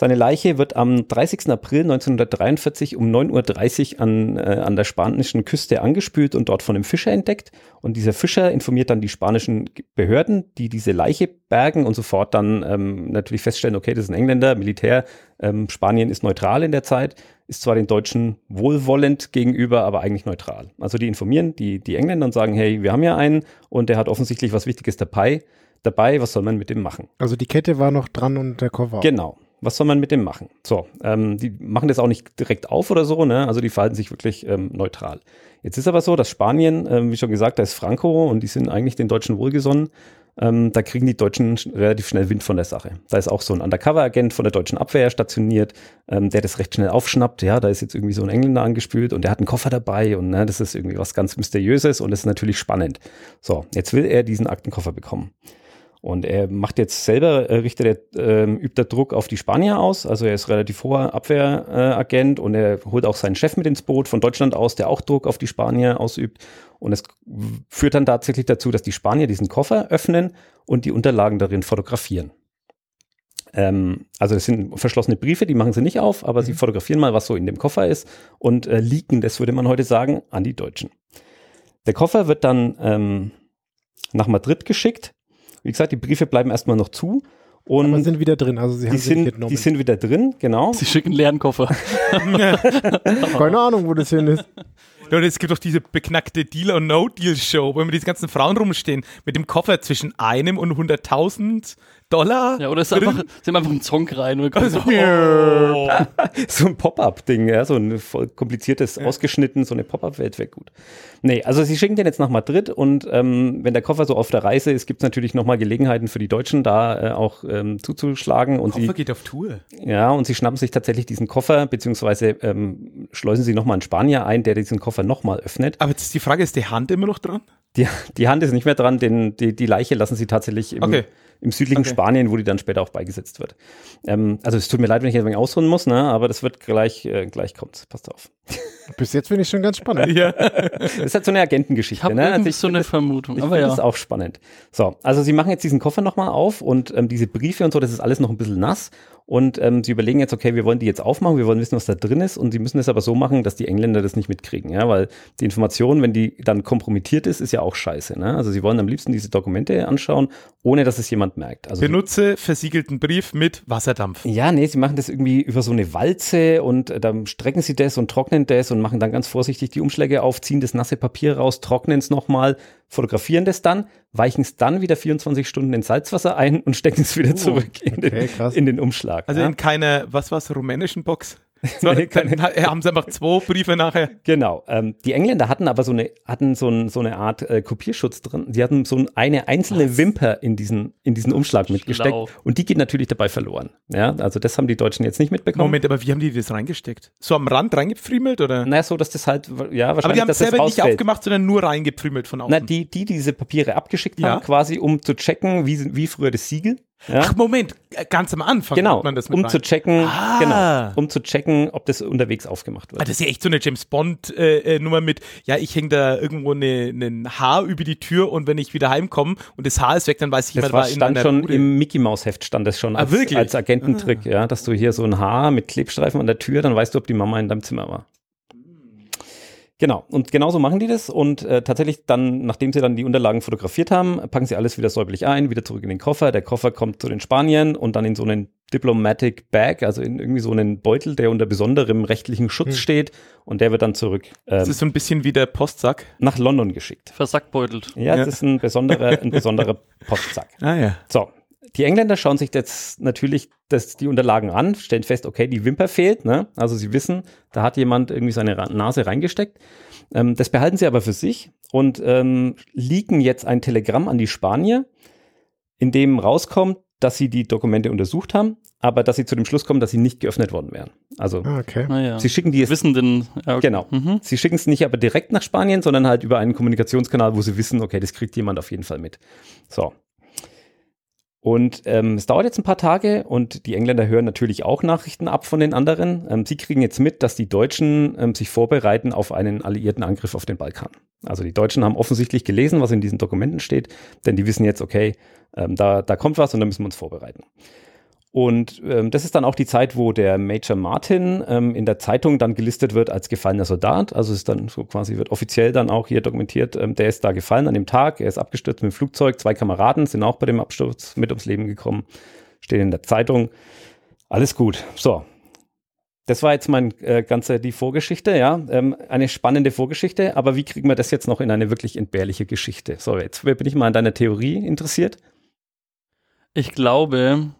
Seine Leiche wird am 30. April 1943 um 9.30 Uhr an, äh, an der spanischen Küste angespült und dort von einem Fischer entdeckt. Und dieser Fischer informiert dann die spanischen Behörden, die diese Leiche bergen und sofort dann ähm, natürlich feststellen, okay, das ist ein Engländer, Militär, ähm, Spanien ist neutral in der Zeit, ist zwar den Deutschen wohlwollend gegenüber, aber eigentlich neutral. Also die informieren die, die Engländer und sagen, hey, wir haben ja einen und der hat offensichtlich was Wichtiges dabei. Dabei, was soll man mit dem machen? Also die Kette war noch dran und der Koffer. Genau was soll man mit dem machen? So, ähm, die machen das auch nicht direkt auf oder so, ne? Also die verhalten sich wirklich ähm, neutral. Jetzt ist aber so, dass Spanien, ähm, wie schon gesagt, da ist Franco und die sind eigentlich den Deutschen wohlgesonnen. Ähm, da kriegen die Deutschen relativ schnell Wind von der Sache. Da ist auch so ein Undercover-Agent von der deutschen Abwehr stationiert, ähm, der das recht schnell aufschnappt. Ja, da ist jetzt irgendwie so ein Engländer angespült und der hat einen Koffer dabei und ne, das ist irgendwie was ganz Mysteriöses und das ist natürlich spannend. So, jetzt will er diesen Aktenkoffer bekommen. Und er macht jetzt selber, äh, richtet er, äh, übt er Druck auf die Spanier aus. Also er ist relativ hoher Abwehragent äh, und er holt auch seinen Chef mit ins Boot von Deutschland aus, der auch Druck auf die Spanier ausübt. Und es führt dann tatsächlich dazu, dass die Spanier diesen Koffer öffnen und die Unterlagen darin fotografieren. Ähm, also das sind verschlossene Briefe, die machen sie nicht auf, aber mhm. sie fotografieren mal, was so in dem Koffer ist und äh, leaken, das würde man heute sagen, an die Deutschen. Der Koffer wird dann ähm, nach Madrid geschickt wie gesagt, die Briefe bleiben erstmal noch zu. Und Aber sind wieder drin, also sie haben die sind, mitgenommen. Die sind wieder drin, genau. Sie schicken leeren Koffer. [LAUGHS] Keine Ahnung, wo das hin ist. Ja, und es gibt doch diese beknackte Deal- or No-Deal-Show, wo immer diese ganzen Frauen rumstehen mit dem Koffer zwischen einem und 100.000 Dollar. Ja, oder ist einfach, sind einfach ein Song rein und Also, oh. [LAUGHS] so ein Pop-up-Ding, ja, so ein voll kompliziertes, ausgeschnitten, so eine Pop-up-Welt wäre gut. Nee, also sie schicken den jetzt nach Madrid und ähm, wenn der Koffer so auf der Reise ist, gibt es natürlich nochmal Gelegenheiten für die Deutschen, da äh, auch ähm, zuzuschlagen und Koffer sie, geht auf Tour. ja, und sie schnappen sich tatsächlich diesen Koffer, beziehungsweise ähm, schleusen sie nochmal einen Spanier ein, der diesen Koffer nochmal öffnet. Aber jetzt ist die Frage, ist die Hand immer noch dran? Die, die Hand ist nicht mehr dran, denn die, die Leiche lassen sie tatsächlich im, Okay. Im südlichen Okay. Spanien, wo die dann später auch beigesetzt wird. Ähm, also es tut mir leid, wenn ich jetzt ein wenig ausholen muss, ne? aber das wird gleich, äh, gleich kommt. Passt auf. [LAUGHS] Bis jetzt finde ich schon ganz spannend. Ja. [LAUGHS] Das ist halt so eine Agentengeschichte. Ich habe ne? irgendwie ich so eine Vermutung. ich Aber ja. das auch spannend. So, also sie machen jetzt diesen Koffer nochmal auf und ähm, diese Briefe und so, das ist alles noch ein bisschen nass. Und ähm, sie überlegen jetzt, okay, wir wollen die jetzt aufmachen, wir wollen wissen, was da drin ist. Und sie müssen es aber so machen, dass die Engländer das nicht mitkriegen. Ja, weil die Information, wenn die dann kompromittiert ist, ist ja auch scheiße. Ne? Also sie wollen am liebsten diese Dokumente anschauen, ohne dass es jemand merkt. Also Benutze versiegelten Brief mit Wasserdampf. ja, nee, sie machen das irgendwie über so eine Walze und äh, dann strecken sie das und trocknen das und machen dann ganz vorsichtig die Umschläge auf, ziehen das nasse Papier raus, trocknen es nochmal, fotografieren das dann, weichen es dann wieder 24 Stunden in Salzwasser ein und stecken es wieder zurück in, okay, den, in den Umschlag. Also ja. in keiner, was war's, rumänischen Box? [LAUGHS] So, dann ha- haben sie einfach zwei Briefe nachher. Genau. Ähm, die Engländer hatten aber so eine, hatten so, ein, so eine Art äh, Kopierschutz drin. Die hatten so ein, eine einzelne Wimper in diesen, in diesen Umschlag mitgesteckt Schlau. und die geht natürlich dabei verloren. Ja, also das haben die Deutschen jetzt nicht mitbekommen. Moment, aber wie haben die das reingesteckt? So am Rand reingepfriemelt oder? Naja, so, dass das halt, ja, wahrscheinlich, aber die haben es selber nicht aufgemacht, sondern nur reingepfriemelt von außen. Na, die, die diese Papiere abgeschickt Ja. haben, quasi, um zu checken, wie, wie früher das Siegel. Ja? Ach Moment, ganz am Anfang genau, man das mit um rein. zu checken, Ah. genau, um zu checken, ob das unterwegs aufgemacht Ah, wird. das ist ja echt so eine James Bond äh, äh, Nummer mit, ja, ich hänge da irgendwo eine- ein Haar über die Tür und wenn ich wieder heimkomme und das Haar ist weg, dann weiß ich immer, war, war in stand schon Bude. im Mickey Maus Heft stand das schon Ah, als, wirklich? als Agententrick, ja, dass du hier so ein Haar mit Klebstreifen an der Tür, dann weißt du, ob die Mama in deinem Zimmer war. Genau, und genauso machen die das und äh, tatsächlich dann, nachdem sie dann die Unterlagen fotografiert haben, packen sie alles wieder säuberlich ein, wieder zurück in den Koffer. Der Koffer kommt zu den Spaniern und dann in so einen Diplomatic Bag, also in irgendwie so einen Beutel, der unter besonderem rechtlichen Schutz steht und der wird dann zurück Das ähm, ist so ein bisschen wie der Postsack. nach London geschickt. Versackbeutelt. Ja, Ja. das ist ein besonderer, ein besonderer [LAUGHS] Postsack. Ah ja. So, die Engländer schauen sich jetzt natürlich das, die Unterlagen an, stellen fest, okay, die Wimper fehlt, ne? Also sie wissen, da hat jemand irgendwie seine Ra- Nase reingesteckt. Ähm, das behalten sie aber für sich und ähm, leaken jetzt ein Telegramm an die Spanier, in dem rauskommt, dass sie die Dokumente untersucht haben, aber dass sie zu dem Schluss kommen, dass sie nicht geöffnet worden wären. Also Ah, okay. Naja. sie schicken die jetzt wissen den. Ja, okay. Genau. Mhm. Sie schicken es nicht aber direkt nach Spanien, sondern halt über einen Kommunikationskanal, wo sie wissen, okay, das kriegt jemand auf jeden Fall mit. So. Und ähm, es dauert jetzt ein paar Tage und die Engländer hören natürlich auch Nachrichten ab von den anderen. Ähm, sie kriegen jetzt mit, dass die Deutschen ähm, sich vorbereiten auf einen alliierten Angriff auf den Balkan. Also die Deutschen haben offensichtlich gelesen, was in diesen Dokumenten steht, denn die wissen jetzt, okay, ähm, da, da kommt was und da müssen wir uns vorbereiten. Und ähm, das ist dann auch die Zeit, wo der Major Martin ähm, in der Zeitung dann gelistet wird als gefallener Soldat. Also ist dann so quasi, wird offiziell dann auch hier dokumentiert, ähm, der ist da gefallen an dem Tag, er ist abgestürzt mit dem Flugzeug, zwei Kameraden sind auch bei dem Absturz mit ums Leben gekommen, stehen in der Zeitung. Alles gut. So. Das war jetzt mein äh, ganze die Vorgeschichte, ja. Ähm, eine spannende Vorgeschichte, aber wie kriegen wir das jetzt noch in eine wirklich entbehrliche Geschichte? So, jetzt bin ich mal an deiner Theorie interessiert. Ich glaube,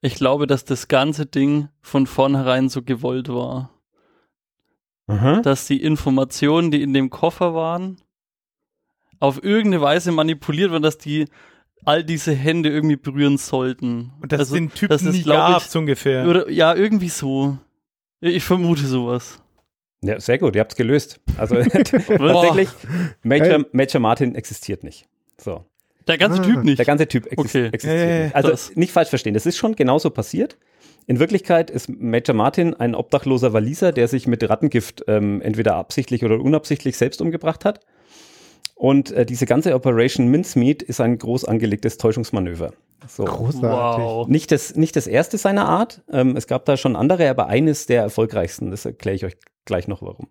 ich glaube, dass das ganze Ding von vornherein so gewollt war. Aha. Dass die Informationen, die in dem Koffer waren, auf irgendeine Weise manipuliert waren, dass die all diese Hände irgendwie berühren sollten. Und dass Also, den Typen das ist, nie gab, ich, so ungefähr. Oder, ja, irgendwie so. Ich vermute sowas. Ja, sehr gut, ihr habt es gelöst. Also [LAUGHS] [LAUGHS] tatsächlich, Major. Major Martin existiert nicht. So. Der ganze Ah. Typ nicht. Der ganze Typ exis Okay. existiert Ja, ja, ja. Also krass. nicht falsch verstehen, das ist schon genauso passiert. In Wirklichkeit ist Major Martin ein obdachloser Waliser, der sich mit Rattengift ähm, entweder absichtlich oder unabsichtlich selbst umgebracht hat. Und äh, diese ganze Operation Mincemeat ist ein groß angelegtes Täuschungsmanöver. So. Großartig. wow. Nicht das, nicht das erste seiner Art. Ähm, es gab da schon andere, aber eines der erfolgreichsten. Das erkläre ich euch gleich noch warum.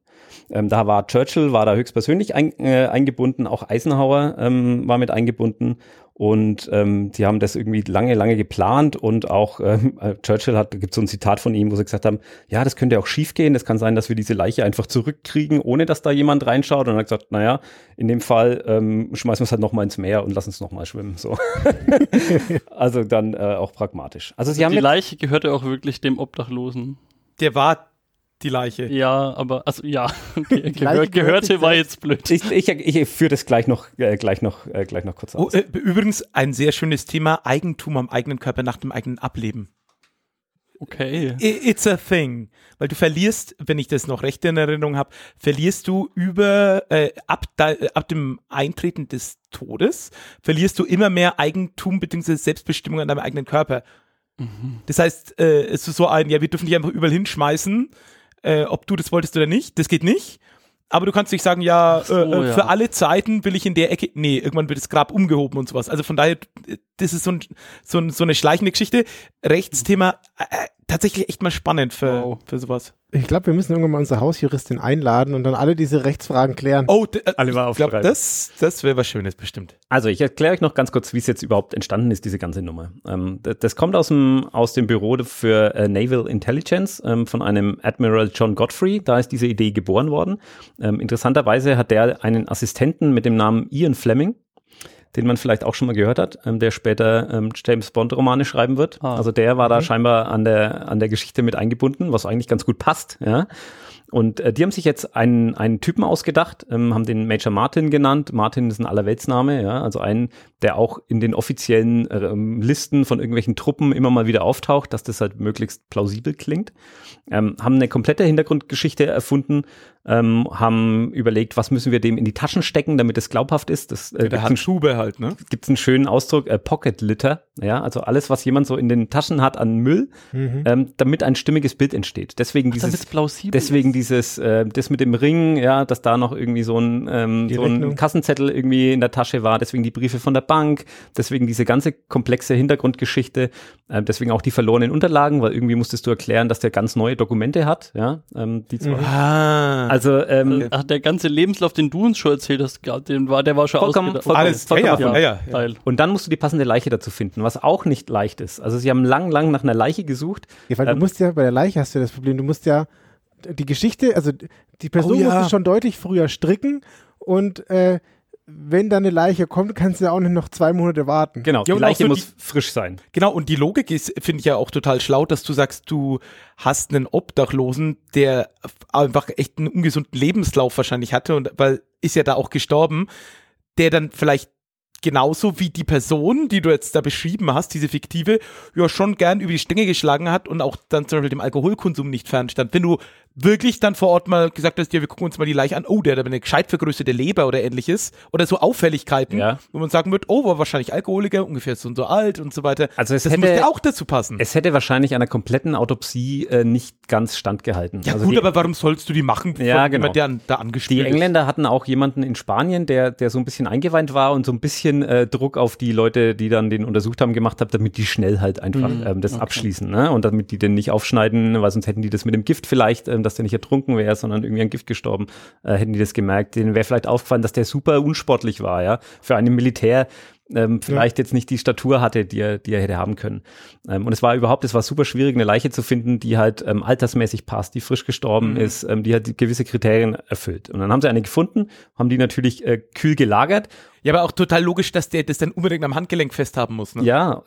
Ähm, da war Churchill, war da höchstpersönlich ein, äh, eingebunden, auch Eisenhower ähm, war mit eingebunden. Und ähm, die haben das irgendwie lange, lange geplant und auch ähm, äh, Churchill hat, gibt so ein Zitat von ihm, wo sie gesagt haben, ja, das könnte auch schiefgehen. Das kann sein, dass wir diese Leiche einfach zurückkriegen, ohne dass da jemand reinschaut. Und er hat gesagt, naja, in dem Fall ähm, schmeißen wir es halt nochmal ins Meer und lassen es nochmal schwimmen. So. [LAUGHS] also dann äh, auch pragmatisch. Also sie haben Die Leiche gehörte auch wirklich dem Obdachlosen. Der war die Leiche. Ja, aber, also ja, [LAUGHS] okay, Leiche gehör, gehört gehörte war jetzt blöd. ich, ich, ich führe das gleich noch, äh, gleich noch, äh, gleich noch kurz Oh, aus. äh, übrigens ein sehr schönes Thema, Eigentum am eigenen Körper nach dem eigenen Ableben. Okay. It's a thing. Weil du verlierst, wenn ich das noch recht in Erinnerung habe, verlierst du über, äh, ab, da, äh, ab dem Eintreten des Todes, verlierst du immer mehr Eigentum bzw. Selbstbestimmung an deinem eigenen Körper. Das heißt, äh, es ist so ein, ja, wir dürfen dich einfach überall hinschmeißen, äh, ob du das wolltest oder nicht. Das geht nicht. Aber du kannst nicht sagen, ja, so, äh, äh, ja. für alle Zeiten will ich in der Ecke. Nee, irgendwann wird das Grab umgehoben und sowas. Also von daher, äh, das ist so, ein, so, ein, so eine schleichende Geschichte. Rechtsthema, äh, äh, tatsächlich echt mal spannend für, Wow. für sowas. Ich glaube, wir müssen irgendwann mal unsere Hausjuristin einladen und dann alle diese Rechtsfragen klären. Oh, äh, Alle mal ich glaube, aufschreiben. das, das wäre was Schönes bestimmt. Also ich erkläre euch noch ganz kurz, wie es jetzt überhaupt entstanden ist, diese ganze Nummer. Ähm, d- das kommt aus dem, aus dem Büro für äh, Naval Intelligence ähm, von einem Admiral John Godfrey. Da ist diese Idee geboren worden. Ähm, interessanterweise hat der einen Assistenten mit dem Namen Ian Fleming, den man vielleicht auch schon mal gehört hat, ähm, der später ähm, James Bond Romane schreiben wird. Ah. Also der war da scheinbar an der, an der Geschichte mit eingebunden, was eigentlich ganz gut passt, ja. Und äh, die haben sich jetzt einen, einen Typen ausgedacht, ähm, haben den Major Martin genannt. Martin ist ein Allerweltsname, ja, also einen, der auch in den offiziellen ähm, Listen von irgendwelchen Truppen immer mal wieder auftaucht, dass das halt möglichst plausibel klingt. Ähm, haben eine komplette Hintergrundgeschichte erfunden, ähm, haben überlegt, was müssen wir dem in die Taschen stecken, damit es glaubhaft ist. Das äh, Der gibt's hat einen Schube halt, ne? gibt es einen schönen Ausdruck, äh, Pocket Litter, ja, also alles, was jemand so in den Taschen hat an Müll, ähm, damit ein stimmiges Bild entsteht. Deswegen Damit dieses, es plausibel deswegen dieses, äh, das mit dem Ring, ja, dass da noch irgendwie so ein, ähm, Die so ein Rechnung. Kassenzettel irgendwie in der Tasche war, deswegen die Briefe von der Bank, deswegen diese ganze komplexe Hintergrundgeschichte, äh, deswegen auch die verlorenen Unterlagen, weil irgendwie musstest du erklären, dass der ganz neue Dokumente hat, ja, ähm, die zwar, Ah. also ähm, ist. Ach, der ganze Lebenslauf, den du uns schon erzählt hast, den war, der war schon Vollkommen- vollkommen- Alles, ja, vollkommen ja, ja, ja, ja. Geil. Und dann musst du die passende Leiche dazu finden, was auch nicht leicht ist. Also sie haben lang, lang nach einer Leiche gesucht. Ja, weil Ähm, du musst ja, bei der Leiche hast du ja das Problem, du musst ja die Geschichte, also die Person Oh ja. musste schon deutlich früher stricken und äh, wenn dann eine Leiche kommt, kannst du ja auch nicht noch zwei Monate warten. Genau, Ja, die und auch Leiche so muss frisch sein. Genau, und die Logik ist, finde ich ja auch total schlau, dass du sagst, du hast einen Obdachlosen, der einfach echt einen ungesunden Lebenslauf wahrscheinlich hatte und weil ist ja da auch gestorben, der dann vielleicht genauso wie die Person, die du jetzt da beschrieben hast, diese fiktive, ja schon gern über die Stänge geschlagen hat und auch dann zum Beispiel dem Alkoholkonsum nicht fernstand. Wenn du wirklich dann vor Ort mal gesagt hast, ja, wir gucken uns mal die Leiche an, oh, der hat aber eine gescheit vergrößerte Leber oder ähnliches oder so Auffälligkeiten, Ja. wo man sagen wird, oh, war wahrscheinlich Alkoholiker, ungefähr so und so alt und so weiter. Also es das hätte- müsste auch dazu passen. Es hätte wahrscheinlich einer kompletten Autopsie äh, nicht ganz standgehalten. ja also gut, die, aber warum sollst du die machen, Ja, genau. der da die angespielt Engländer hatten auch jemanden in Spanien, der, der so ein bisschen eingeweint war und so ein bisschen äh, Druck auf die Leute, die dann den untersucht haben, gemacht hat, damit die schnell halt einfach Mhm, ähm, das okay. abschließen. Ne? Und damit die den nicht aufschneiden, weil sonst hätten die das mit dem Gift vielleicht, ähm, dass der nicht ertrunken wäre, sondern irgendwie an Gift gestorben, äh, hätten die das gemerkt. Denen wäre vielleicht aufgefallen, dass der super unsportlich war, ja. Für einen Militär ähm, vielleicht jetzt nicht die Statur hatte, die er, die er hätte haben können. Ähm, und es war überhaupt, es war super schwierig, eine Leiche zu finden, die halt ähm, altersmäßig passt, die frisch gestorben Mhm. ist, ähm, die halt gewisse Kriterien erfüllt. Und dann haben sie eine gefunden, haben die natürlich äh, kühl gelagert. Ja, aber auch total logisch, dass der das dann unbedingt am Handgelenk festhaben muss. Ne? Ja,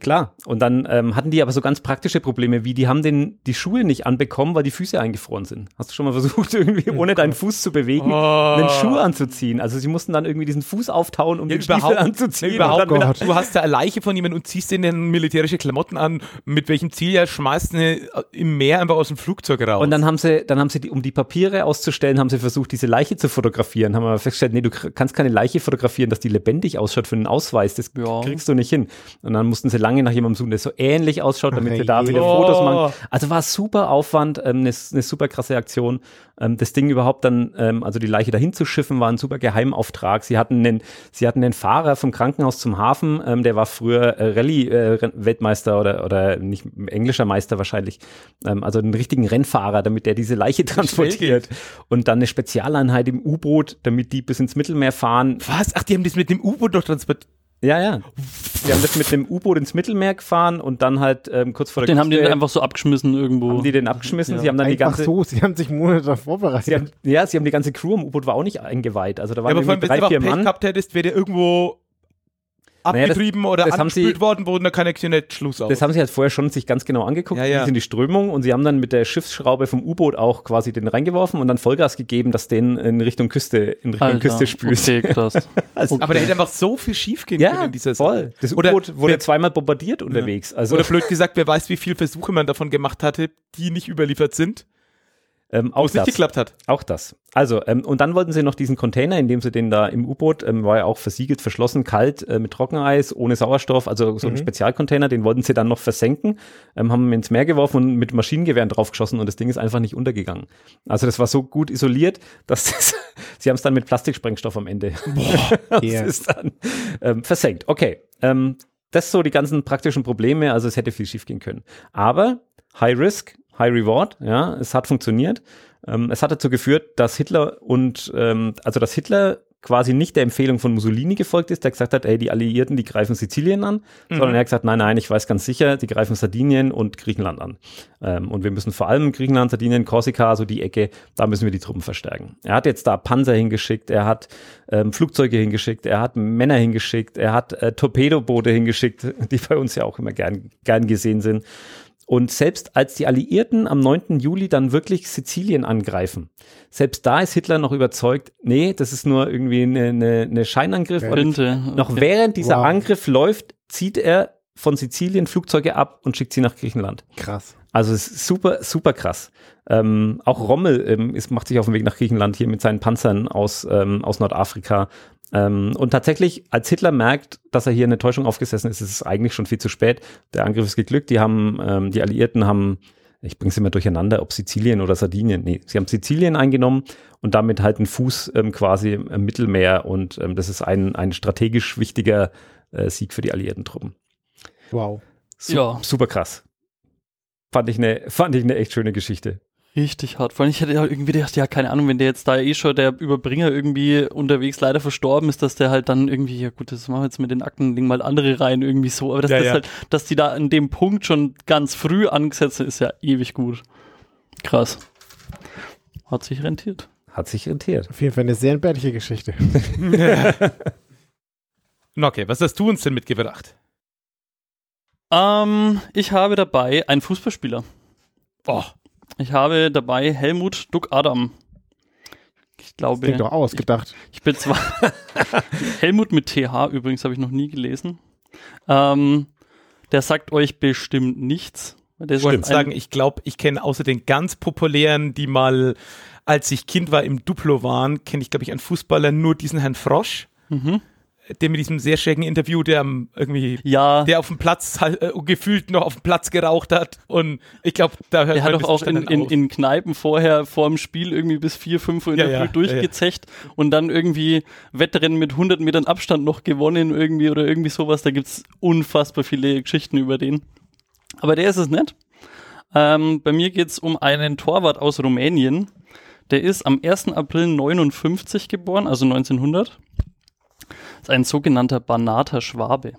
klar. Und dann ähm, hatten die aber so ganz praktische Probleme, wie die haben den, die Schuhe nicht anbekommen, weil die Füße eingefroren sind. Hast du schon mal [LAUGHS] versucht, irgendwie ohne deinen Fuß zu bewegen, Oh. einen Schuh anzuziehen? Also sie mussten dann irgendwie diesen Fuß auftauen, um Ja, den Stiefel anzuziehen. überhaupt dann Gott. Du hast da eine Leiche von jemandem und ziehst den in militärische Klamotten an. Mit welchem Ziel ja schmeißt eine im Meer einfach aus dem Flugzeug raus. Und dann haben sie, dann haben sie, die, um die Papiere auszustellen, haben sie versucht, diese Leiche zu fotografieren. Haben aber festgestellt, nee, du kannst keine Leiche fotografieren, dass die lebendig ausschaut für einen Ausweis. Das Ja. kriegst du nicht hin. Und dann mussten sie lange nach jemandem suchen, der so ähnlich ausschaut, damit sie da wieder. Fotos machen. Also war super Aufwand, ähm, eine, eine super krasse Aktion. Ähm, das Ding überhaupt dann, ähm, also die Leiche dahin zu schiffen, war ein super Geheimauftrag. Sie hatten einen, sie hatten einen Fahrer vom Krankenhaus zum Hafen, ähm, der war früher äh, Rallye-Weltmeister oder, oder nicht englischer Meister wahrscheinlich. Ähm, also einen richtigen Rennfahrer, damit der diese Leiche transportiert. Und dann eine Spezialeinheit im U-Boot, damit die bis ins Mittelmeer fahren. Was? Ach, die haben das mit dem U-Boot doch transportiert. Ja, ja. Sie haben das mit dem U-Boot ins Mittelmeer gefahren und dann halt ähm, kurz vor der Den haben die Küste dann einfach so abgeschmissen irgendwo. haben die den abgeschmissen. Ja. Sie haben dann die Einfach ganze, so, sie haben sich Monate vorbereitet. sie haben, ja, sie haben die ganze Crew am U-Boot war auch nicht eingeweiht. Also da Ja, waren aber vor allem, irgendwie wenn du drei, einfach vier Pech Mann. gehabt hättest, wäre der irgendwo Naja, das- abgetrieben oder das haben sie- angespült worden, wo kann ich nicht Schluss aus. Das haben sie halt vorher schon sich ganz genau angeguckt, Ja, ja. wie sind die Strömungen und sie haben dann mit der Schiffsschraube vom U-Boot auch quasi den reingeworfen und dann Vollgas gegeben, dass den in Richtung Küste, in Richtung Alter, Küste spült. Okay, krass. [LAUGHS] aber da hätte einfach so viel schief gehen können Ja, in dieser voll. Das Oder U-Boot wurde wer- zweimal bombardiert unterwegs. Also Oder blöd gesagt, wer weiß, wie viele Versuche man davon gemacht hatte, die nicht überliefert sind, ähm, wo auch es nicht das. geklappt hat. Auch das. Also, ähm, und dann wollten sie noch diesen Container, in dem sie den da im U-Boot, ähm, war ja auch versiegelt, verschlossen, kalt, äh, mit Trockeneis, ohne Sauerstoff, also so ein Spezialcontainer, den wollten sie dann noch versenken, ähm, haben ihn ins Meer geworfen und mit Maschinengewehren draufgeschossen und das Ding ist einfach nicht untergegangen. Also das war so gut isoliert, [LAUGHS] dass das, sie haben es dann mit Plastiksprengstoff am Ende. [LAUGHS] das Ja. ist dann ähm, versenkt. Okay. Ähm, das so die ganzen praktischen Probleme, also es hätte viel schief gehen können. Aber High Risk, High Reward, ja, es hat funktioniert. Ähm, es hat dazu geführt, dass Hitler und ähm, also dass Hitler quasi nicht der Empfehlung von Mussolini gefolgt ist, der gesagt hat, ey, die Alliierten, die greifen Sizilien an, sondern er hat gesagt, nein, nein, ich weiß ganz sicher, die greifen Sardinien und Griechenland an. Ähm, und wir müssen vor allem Griechenland, Sardinien, Korsika, so die Ecke, da müssen wir die Truppen verstärken. Er hat jetzt da Panzer hingeschickt, er hat ähm, Flugzeuge hingeschickt, er hat Männer hingeschickt, er hat äh, Torpedoboote hingeschickt, [LAUGHS] die bei uns ja auch immer gern, gern gesehen sind. Und selbst als die Alliierten am 9. Juli dann wirklich Sizilien angreifen, selbst da ist Hitler noch überzeugt, nee, das ist nur irgendwie eine, eine, eine Scheinangriff. Und Rinte. noch während dieser Wow. Angriff läuft, zieht er von Sizilien Flugzeuge ab und schickt sie nach Griechenland. Krass. Also es ist super, super krass. Ähm, auch Rommel ähm, ist, macht sich auf den Weg nach Griechenland hier mit seinen Panzern aus, ähm, aus Nordafrika. Ähm, und tatsächlich, als Hitler merkt, dass er hier eine Täuschung aufgesessen ist, ist es eigentlich schon viel zu spät. Der Angriff ist geglückt. Die haben, ähm, die Alliierten haben, ich bringe es immer durcheinander, ob Sizilien oder Sardinien. Nee, sie haben Sizilien eingenommen und damit halt einen Fuß ähm, quasi im, Mittelmeer. Und ähm, das ist ein, ein strategisch wichtiger äh, Sieg für die alliierten Truppen. Wow. Su Ja. Super krass. Fand ich eine, fand ich eine echt schöne Geschichte. Richtig hart. Vor allem, ich hätte ja irgendwie gedacht, ja, keine Ahnung, wenn der jetzt da eh schon der Überbringer irgendwie unterwegs leider verstorben ist, dass der halt dann irgendwie, ja gut, das machen wir jetzt mit den Akten, legen mal andere rein, irgendwie so. Aber dass, Ja, das ja. halt, dass die da an dem Punkt schon ganz früh angesetzt sind, ist ja ewig gut. Krass. Hat sich rentiert. Hat sich rentiert. Auf jeden Fall eine sehr entbehrliche Geschichte. [LAUGHS] Na okay, was hast du uns denn mitgebracht? Ähm, ich habe dabei einen Fußballspieler. Oh, Ich habe dabei Helmut Duck Adam. Ich glaube, Klingt doch ausgedacht. Ich bin zwar [LAUGHS] Helmut mit TH übrigens habe ich noch nie gelesen. Ähm, der sagt euch bestimmt nichts. Der ich wollte sagen, ich glaube, ich kenne außer den ganz populären, die mal, als ich Kind war, im Duplo waren, kenne ich, glaube ich, einen Fußballer, nur diesen Herrn Frosch, Mhm. Der mit diesem sehr schrägen Interview, der irgendwie, Ja, der auf dem Platz, halt, äh, gefühlt noch auf dem Platz geraucht hat. Und ich glaube, da hört der hat doch auch in, in, in Kneipen vorher vor dem Spiel irgendwie bis 4, 5 Uhr in Ja, der ja, Früh durchgezecht und dann irgendwie Wettrennen mit 100 Metern Abstand noch gewonnen irgendwie oder irgendwie sowas. Da gibt's unfassbar viele Geschichten über den. Aber der ist es nicht. Ähm, bei mir geht's um einen Torwart aus Rumänien. Der ist am 1. April 59 geboren, also 1900. Das ist ein sogenannter Banater Schwabe.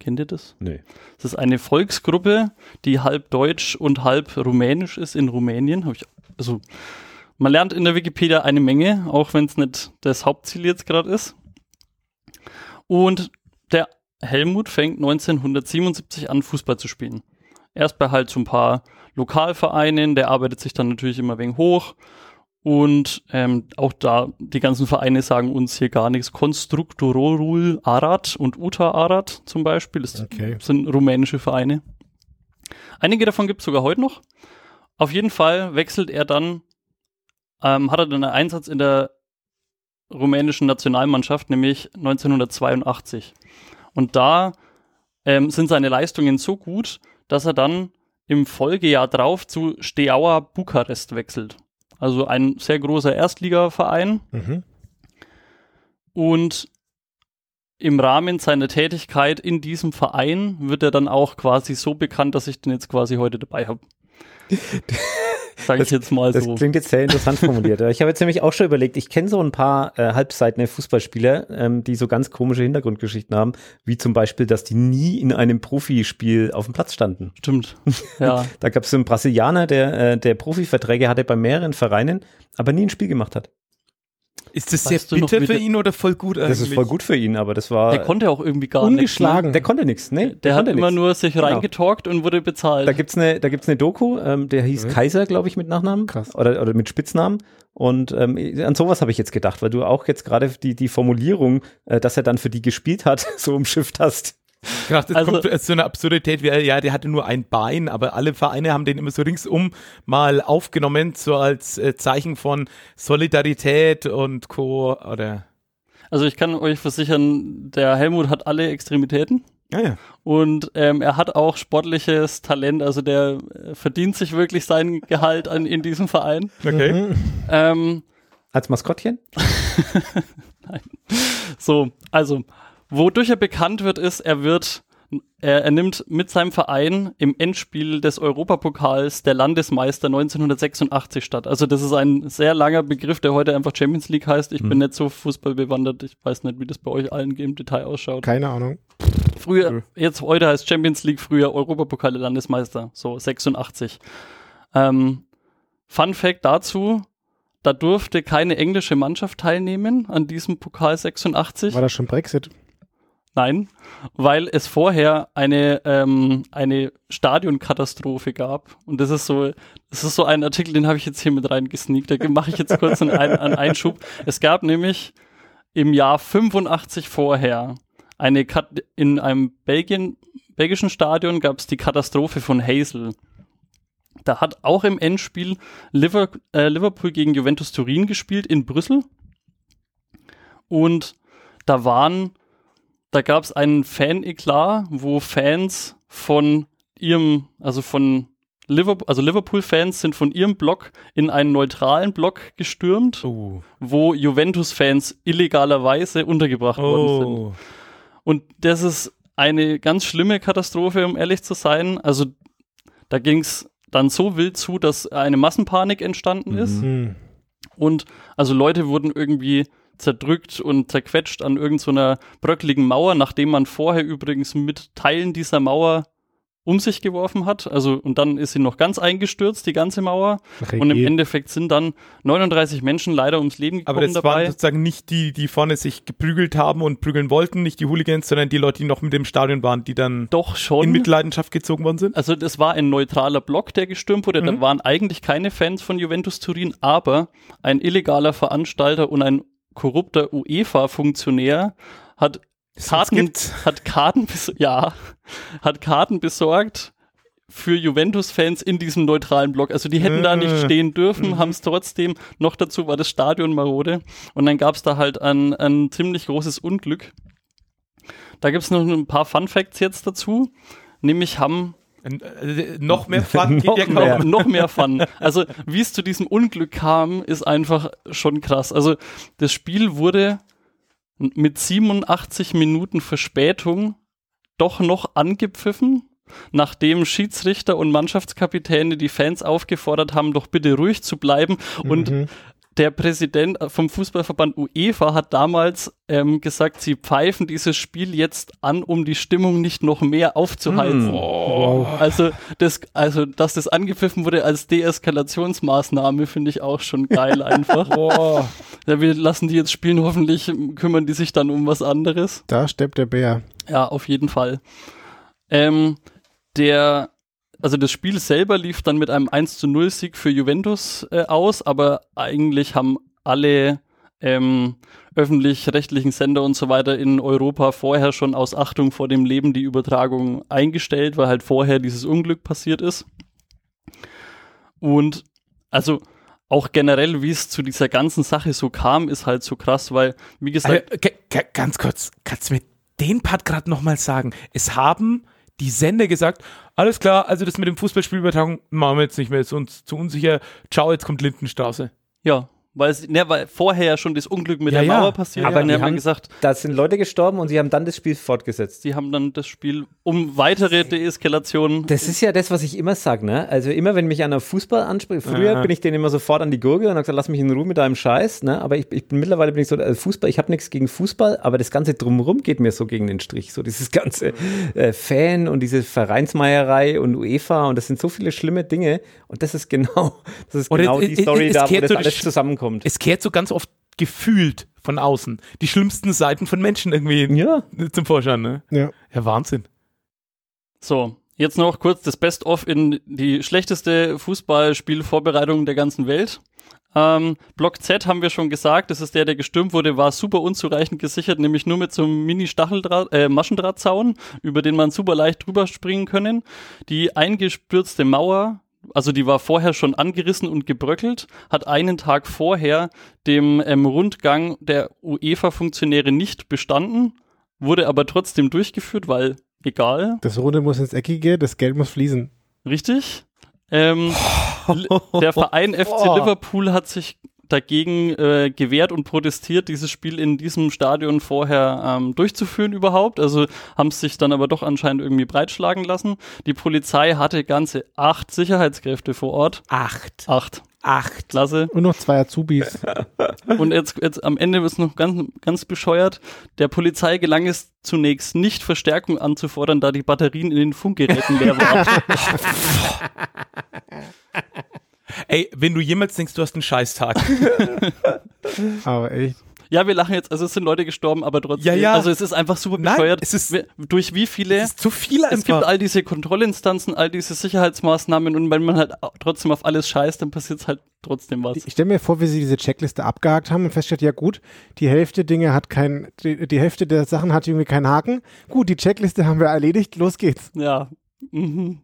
Kennt ihr das? Nö. Das ist eine Volksgruppe, die halb deutsch und halb rumänisch ist in Rumänien. Ich, also man lernt in der Wikipedia eine Menge, auch wenn es nicht das Hauptziel jetzt gerade ist. Und der Helmut fängt 1977 an, Fußball zu spielen. Erst bei halt so ein paar Lokalvereinen, der arbeitet sich dann natürlich immer wegen hoch. Und ähm, auch da, die ganzen Vereine sagen uns hier gar nichts. Konstruktorul Arad und Uta Arad zum Beispiel, das Okay. sind rumänische Vereine. Einige davon gibt es sogar heute noch. Auf jeden Fall wechselt er dann, ähm, hat er dann einen Einsatz in der rumänischen Nationalmannschaft, nämlich 1982. Und da ähm, sind seine Leistungen so gut, dass er dann im Folgejahr drauf zu Steaua Bukarest wechselt. Also ein sehr großer Erstligaverein. Mhm. Und im Rahmen seiner Tätigkeit in diesem Verein wird er dann auch quasi so bekannt, dass ich den jetzt quasi heute dabei habe. [LAUGHS] sage ich jetzt mal Das so. klingt jetzt sehr interessant formuliert. [LAUGHS] Ich habe jetzt nämlich auch schon überlegt, ich kenne so ein paar äh, halbseitene Fußballspieler, ähm, die so ganz komische Hintergrundgeschichten haben, wie zum Beispiel, dass die nie in einem Profispiel auf dem Platz standen. Stimmt. [LAUGHS] Ja. Da gab es so einen Brasilianer, der, äh, der Profiverträge hatte bei mehreren Vereinen, aber nie ein Spiel gemacht hat. Ist das Weißt sehr bitter für der- ihn oder voll gut eigentlich? Das ist voll gut für ihn, aber das war. Der konnte auch irgendwie gar nichts. Ungeschlagen. Der konnte nichts, ne? Ne? Der hat immer nix. nur sich Genau. reingetalkt und wurde bezahlt. Da gibt's eine, da gibt's eine Doku, ähm, der hieß Mhm. Kaiser, glaube ich, mit Nachnamen. Krass. Oder, oder mit Spitznamen. Und ähm, an sowas habe ich jetzt gedacht, weil du auch jetzt gerade die, die Formulierung, äh, dass er dann für die gespielt hat, [LAUGHS] so umschifft hast. Krass, das Also- kommt so eine Absurdität wie, ja, der hatte nur ein Bein, aber alle Vereine haben den immer so ringsum mal aufgenommen, so als äh, Zeichen von Solidarität und Co. Oder. Also ich kann euch versichern, der Helmut hat alle Extremitäten Ja, ja. und ähm, er hat auch sportliches Talent. Also der äh, verdient sich wirklich sein Gehalt an, in diesem Verein. Okay. Mhm. Ähm, Als Maskottchen? [LAUGHS] so, also wodurch er bekannt wird, ist, er wird er, er nimmt mit seinem Verein im Endspiel des Europapokals der Landesmeister 1986 statt. Also das ist ein sehr langer Begriff, der heute einfach Champions League heißt. Ich bin nicht so fußballbewandert. Ich weiß nicht, wie das bei euch allen im Detail ausschaut. Keine Ahnung. Früher, jetzt heute heißt Champions League, früher Europapokal der Landesmeister, so 86. Ähm, Fun Fact dazu, da durfte keine englische Mannschaft teilnehmen an diesem Pokal 86. War das schon Brexit? Nein, weil es vorher eine, ähm, eine Stadionkatastrophe gab. Und das ist so, das ist so ein Artikel, den habe ich jetzt hier mit reingesneakt. Da mache ich jetzt kurz einen, Ein- einen Einschub. Es gab nämlich im Jahr 85 vorher eine Kat in einem Belgien, belgischen Stadion gab es die Katastrophe von Hazel. Da hat auch im Endspiel Liver, äh, Liverpool gegen Juventus Turin gespielt in Brüssel. Und da waren, da gab es einen Fan-Eklat, wo Fans von ihrem, also von Liverpool, also Liverpool-Fans sind von ihrem Block in einen neutralen Block gestürmt, Oh. wo Juventus-Fans illegalerweise untergebracht worden sind. Oh. Und das ist eine ganz schlimme Katastrophe, um ehrlich zu sein. Also da ging es dann so wild zu, dass eine Massenpanik entstanden ist. Hm. Und also Leute wurden irgendwie zerdrückt und zerquetscht an irgendeiner bröckligen Mauer, nachdem man vorher übrigens mit Teilen dieser Mauer um sich geworfen hat. Also, und dann ist sie noch ganz eingestürzt, die ganze Mauer. Und im Regie. Endeffekt sind dann 39 Menschen leider ums Leben gekommen Aber das waren dabei. sozusagen nicht die, die vorne sich geprügelt haben und prügeln wollten, nicht die Hooligans, sondern die Leute, die noch mit dem Stadion waren, die dann Doch schon. in Mitleidenschaft gezogen worden sind. Also das war ein neutraler Block, der gestürmt wurde. Da Mhm. waren eigentlich keine Fans von Juventus Turin, aber ein illegaler Veranstalter und ein korrupter UEFA-Funktionär hat Karten, [LAUGHS] hat Karten, ja, hat Karten besorgt für Juventus-Fans in diesem neutralen Block. Also die hätten da nicht Äh. stehen dürfen, Mhm. haben es trotzdem. Noch dazu war das Stadion marode. Und dann gab es da halt ein, ein ziemlich großes Unglück. Da gibt es noch ein paar Fun Facts jetzt dazu. Nämlich haben Äh, noch mehr [LAUGHS] Fun geht Noch ja mehr. kaum. noch, noch mehr Fun. Also, wie es zu diesem Unglück kam, ist einfach schon krass. Also, das Spiel wurde mit 87 Minuten Verspätung doch noch angepfiffen, nachdem Schiedsrichter und Mannschaftskapitäne die Fans aufgefordert haben, doch bitte ruhig zu bleiben. Und Mhm. Der Präsident vom Fußballverband UEFA hat damals ähm, gesagt, sie pfeifen dieses Spiel jetzt an, um die Stimmung nicht noch mehr aufzuheizen. Wow. Also, das, also, dass das angepfiffen wurde als Deeskalationsmaßnahme, finde ich auch schon geil [LAUGHS] einfach. Boah. ja, wir lassen die jetzt spielen, hoffentlich kümmern die sich dann um was anderes. Da steppt der Bär. Ja, auf jeden Fall. Ähm, der, also das Spiel selber lief dann mit einem 1 zu 0 Sieg für Juventus äh, aus, aber eigentlich haben alle ähm, öffentlich-rechtlichen Sender und so weiter in Europa vorher schon aus Achtung vor dem Leben die Übertragung eingestellt, weil halt vorher dieses Unglück passiert ist. Und also auch generell, wie es zu dieser ganzen Sache so kam, ist halt so krass, weil, wie gesagt, Also, ga- ga- ganz kurz, kannst du mir den Part gerade nochmal sagen? Es haben die Sender gesagt, alles klar, also das mit dem Fußballspielübertragung machen wir jetzt nicht mehr, ist uns zu unsicher. Ciao, jetzt kommt Lindenstraße. Ja, Weil, es, ne, weil vorher ja schon das Unglück mit Ja, der ja. Mauer passiert. Aber die haben haben- gesagt, Da sind Leute gestorben und sie haben dann das Spiel fortgesetzt. sie haben dann das Spiel um weitere Deeskalation. Das ist ja das, was ich immer sage, ne? Also immer, wenn mich einer Fußball anspricht, früher Ja. bin ich denen immer sofort an die Gurgel und habe gesagt, lass mich in Ruhe mit deinem Scheiß, ne? Aber ich, ich bin mittlerweile bin ich so, also Fußball, ich habe nichts gegen Fußball, aber das Ganze drumherum geht mir so gegen den Strich. So dieses [LAUGHS] ganze äh, Fan und diese Vereinsmeierei und UEFA und das sind so viele schlimme Dinge und das ist genau, das ist Oder genau die Story da, wo das alles Sch- zusammenkommt. Es kehrt so ganz oft gefühlt von außen die schlimmsten Seiten von Menschen irgendwie Ja. zum Vorschein, ne? Ja. Ja, Wahnsinn. So, jetzt noch kurz das Best-of in die schlechteste Fußballspielvorbereitung der ganzen Welt. Ähm, Block Z haben wir schon gesagt, das ist der, der gestürmt wurde, war super unzureichend gesichert, nämlich nur mit so einem Mini-Stacheldraht, äh, Maschendrahtzaun, über den man super leicht drüber springen können. Die eingestürzte Mauer, also die war vorher schon angerissen und gebröckelt, hat einen Tag vorher dem ähm, Rundgang der UEFA-Funktionäre nicht bestanden, wurde aber trotzdem durchgeführt, weil egal, Das Runde muss ins Eckige, das Geld muss fließen. Richtig. Ähm, [LAUGHS] der Verein FC Liverpool hat sich dagegen äh, gewehrt und protestiert, dieses Spiel in diesem Stadion vorher ähm, durchzuführen überhaupt. Also haben es sich dann aber doch anscheinend irgendwie breitschlagen lassen. Die Polizei hatte ganze acht Sicherheitskräfte vor Ort. Acht. Acht. Acht. Klasse. Und noch zwei Azubis. [LAUGHS] Und jetzt, jetzt am Ende ist noch ganz, ganz bescheuert. Der Polizei gelang es zunächst nicht, Verstärkung anzufordern, da die Batterien in den Funkgeräten leer waren. [LAUGHS] [LAUGHS] Ey, wenn du jemals denkst, du hast einen Scheißtag. [LAUGHS] Aber echt. Ja, wir lachen jetzt, also es sind Leute gestorben, aber trotzdem. Ja, ja. Also es ist einfach super Nein, bescheuert. es ist- durch wie viele. Das ist zu viel es gibt einfach. all diese Kontrollinstanzen, all diese Sicherheitsmaßnahmen und wenn man halt trotzdem auf alles scheißt, dann passiert halt trotzdem was. Ich stelle mir vor, wie sie diese Checkliste abgehakt haben und feststellt, ja gut, die Hälfte Dinge hat kein, die, die Hälfte der Sachen hat irgendwie keinen Haken. Gut, die Checkliste haben wir erledigt, los geht's. Ja. Mhm.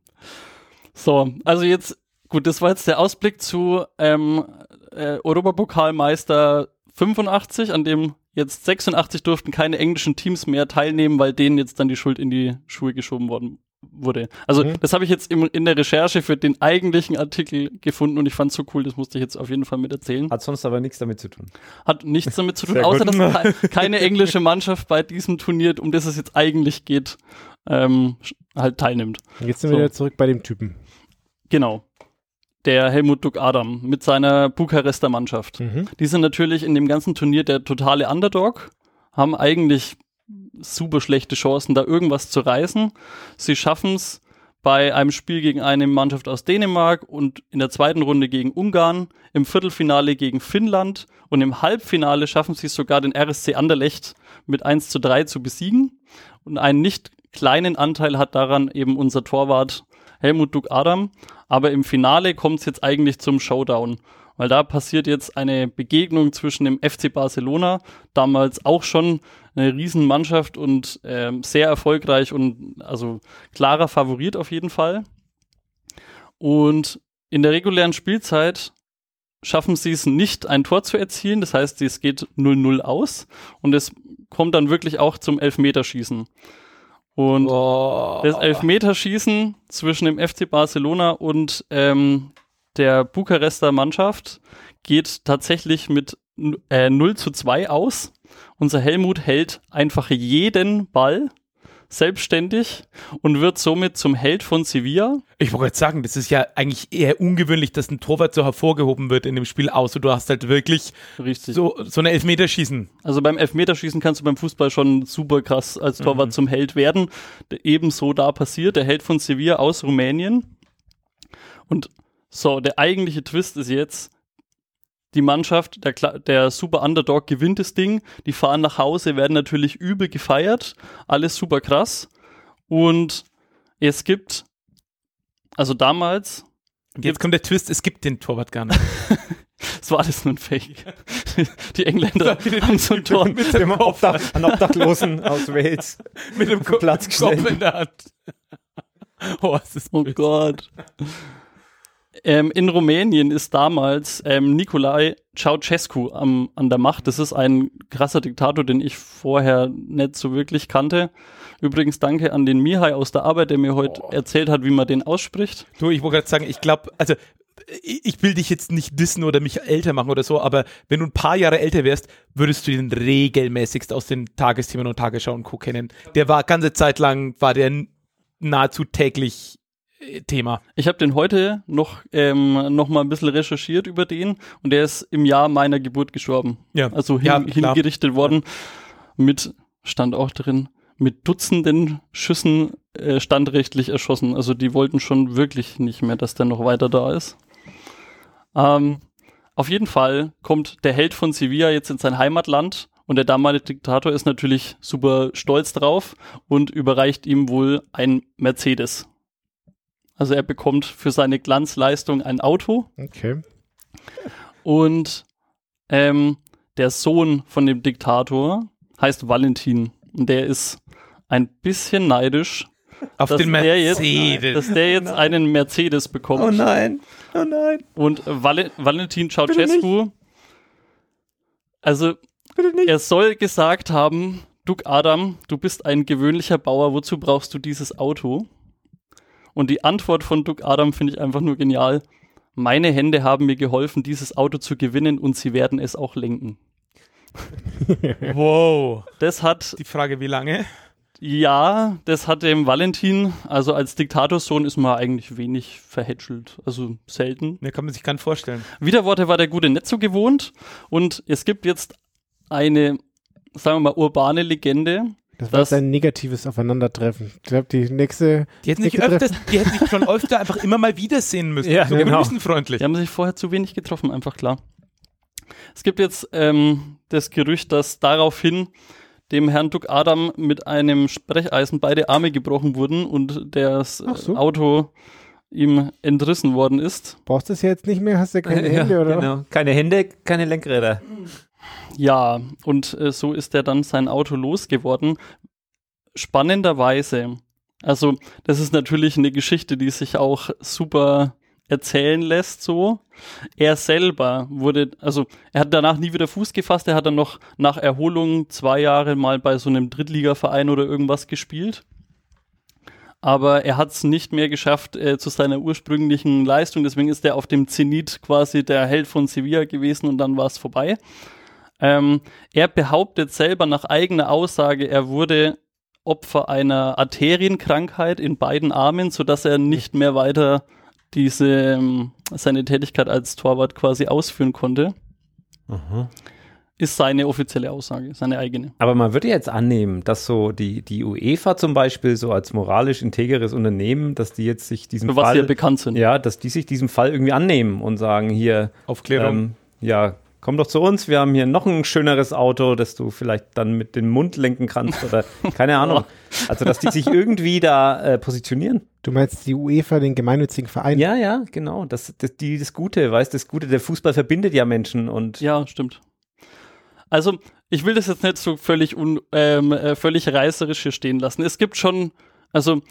So, also jetzt, gut, das war jetzt der Ausblick zu ähm, äh, Europapokalmeister 85, an dem jetzt 86 durften keine englischen Teams mehr teilnehmen, weil denen jetzt dann die Schuld in die Schuhe geschoben worden wurde. Also Mhm. das habe ich jetzt im, in der Recherche für den eigentlichen Artikel gefunden und ich fand es so cool, das musste ich jetzt auf jeden Fall mit erzählen. Hat sonst aber nichts damit zu tun. Hat nichts damit zu tun, Sehr außer gut. dass [LAUGHS] ke keine englische Mannschaft bei diesem Turnier, um das es jetzt eigentlich geht, ähm, halt teilnimmt. Jetzt sind So. wir wieder zurück bei dem Typen. Genau. Der Helmut Duck Adam mit seiner Bukarester Mannschaft. Mhm. Die sind natürlich in dem ganzen Turnier der totale Underdog, haben eigentlich super schlechte Chancen, da irgendwas zu reißen. Sie schaffen es bei einem Spiel gegen eine Mannschaft aus Dänemark und in der zweiten Runde gegen Ungarn, im Viertelfinale gegen Finnland und im Halbfinale schaffen sie es sogar, den RSC Anderlecht mit 1 zu 3 zu besiegen. Und einen nicht kleinen Anteil hat daran eben unser Torwart Helmut Duck Adam. Aber im Finale kommt es jetzt eigentlich zum Showdown. Weil da passiert jetzt eine Begegnung zwischen dem FC Barcelona, damals auch schon eine Riesenmannschaft und ähm, sehr erfolgreich und also klarer Favorit auf jeden Fall. Und in der regulären Spielzeit schaffen sie es nicht, ein Tor zu erzielen. Das heißt, es geht 0-0 aus und es kommt dann wirklich auch zum Elfmeterschießen. Und Oh. das Elfmeterschießen zwischen dem FC Barcelona und ähm, der Bukarester Mannschaft geht tatsächlich mit äh, 0 zu 2 aus. Unser Helmut hält einfach jeden Ball selbstständig und wird somit zum Held von Sevilla. Ich wollte jetzt sagen, das ist ja eigentlich eher ungewöhnlich, dass ein Torwart so hervorgehoben wird in dem Spiel, außer du hast halt wirklich Richtig. so, so eine Elfmeterschießen. Also beim Elfmeterschießen kannst du beim Fußball schon super krass als Torwart zum Held werden. Ebenso da passiert, der Held von Sevilla aus Rumänien. Und so, der eigentliche Twist ist jetzt, die Mannschaft, der, der Super Underdog gewinnt das Ding, die fahren nach Hause, werden natürlich übel gefeiert, alles super krass. Und es gibt, also damals, jetzt kommt der Twist, es gibt den Torwart gar nicht. [LAUGHS] es war alles nur ein Fake. [LAUGHS] Die Engländer haben so ein Tor. mit dem Kopf, An Obdachlosen aus Wales. mit dem Kopf, Platz gestellt. Kopf in der Hand. [LAUGHS] Oh, es ist Oh blöd. Gott. Ähm, in Rumänien ist damals ähm, Nicolae Ceausescu am, an der Macht. Das ist ein krasser Diktator, den ich vorher nicht so wirklich kannte. Übrigens danke an den Mihai aus der Arbeit, der mir heute erzählt hat, wie man den ausspricht. Du, ich wollte gerade sagen, ich glaube, also ich will dich jetzt nicht dissen oder mich älter machen oder so, aber wenn du ein paar Jahre älter wärst, würdest du den regelmäßigst aus den Tagesthemen und Tagesschau und Co. kennen. Der war ganze Zeit lang, war der nahezu täglich Thema. Ich habe den heute noch, ähm, noch mal ein bisschen recherchiert über den und der ist im Jahr meiner Geburt gestorben. Ja. Also hin, Ja, hingerichtet worden mit, stand auch drin, mit Dutzenden Schüssen äh, standrechtlich erschossen. Also die wollten schon wirklich nicht mehr, dass der noch weiter da ist. Ähm, auf jeden Fall kommt der Held von Sevilla jetzt in sein Heimatland und der damalige Diktator ist natürlich super stolz drauf und überreicht ihm wohl ein Mercedes. Also er bekommt für seine Glanzleistung ein Auto. Okay. und ähm, der Sohn von dem Diktator heißt Valentin. Und der ist ein bisschen neidisch, Auf dass den der jetzt, Mercedes. dass der jetzt einen Mercedes bekommt. Oh nein, oh nein, Und Val Valentin Ceausescu, also er soll gesagt haben, Duke Adam, du bist ein gewöhnlicher Bauer, wozu brauchst du dieses Auto? Und die Antwort von Duke Adam finde ich einfach nur genial. Meine Hände haben mir geholfen, dieses Auto zu gewinnen und sie werden es auch lenken. [LAUGHS] Wow. Das hat, Die Frage, wie lange? ja, das hat dem Valentin, also als Diktatorsohn ist man eigentlich wenig verhätschelt, also selten. Ne, kann man sich gar nicht vorstellen. Widerworte war der gute nicht so gewohnt und es gibt jetzt eine, sagen wir mal, urbane Legende. Das war jetzt ein negatives Aufeinandertreffen. Ich glaube, die nächste. Die hätten sich nächste öfters, die hätten sich schon öfter einfach immer mal wiedersehen müssen. Ja, so genau. grüßenfreundlich. Die haben sich vorher zu wenig getroffen, einfach klar. Es gibt jetzt ähm, das Gerücht, dass daraufhin dem Herrn Duck Adam mit einem Sprecheisen beide Arme gebrochen wurden und das so. äh, Auto ihm entrissen worden ist. Brauchst du es jetzt nicht mehr? Hast du keine [LAUGHS] Hände ja, oder? genau. Keine Hände, keine Lenkräder. Ja, und äh, so ist er dann sein Auto losgeworden. Spannenderweise, also das ist natürlich eine Geschichte, die sich auch super erzählen lässt so. Er selber wurde, also er hat danach nie wieder Fuß gefasst, er hat dann noch nach Erholung zwei Jahre mal bei so einem Drittligaverein oder irgendwas gespielt. Aber er hat es nicht mehr geschafft äh, zu seiner ursprünglichen Leistung, deswegen ist er auf dem Zenit quasi der Held von Sevilla gewesen und dann war es vorbei. Ähm, er behauptet selber nach eigener Aussage, er wurde Opfer einer Arterienkrankheit in beiden Armen, sodass er nicht mehr weiter diese ähm, seine Tätigkeit als Torwart quasi ausführen konnte. Ist seine offizielle Aussage, seine eigene. Aber man würde jetzt annehmen, dass so die, die UEFA zum Beispiel so als moralisch integeres Unternehmen, dass die jetzt sich diesem Für was Fall, sie ja bekannt sind. ja, dass die sich diesem Fall irgendwie annehmen und sagen, hier, Aufklärung. ähm, ja, komm doch zu uns, wir haben hier noch ein schöneres Auto, das du vielleicht dann mit dem Mund lenken kannst oder [LAUGHS] keine Ahnung. Also, dass die sich irgendwie da äh, positionieren. Du meinst die UEFA, den gemeinnützigen Verein? Ja, ja, genau. Das, das, die, das Gute, weißt das Gute, der Fußball verbindet ja Menschen und Ja, stimmt. Also, ich will das jetzt nicht so völlig, un, ähm, äh, völlig reißerisch hier stehen lassen. Es gibt schon, also,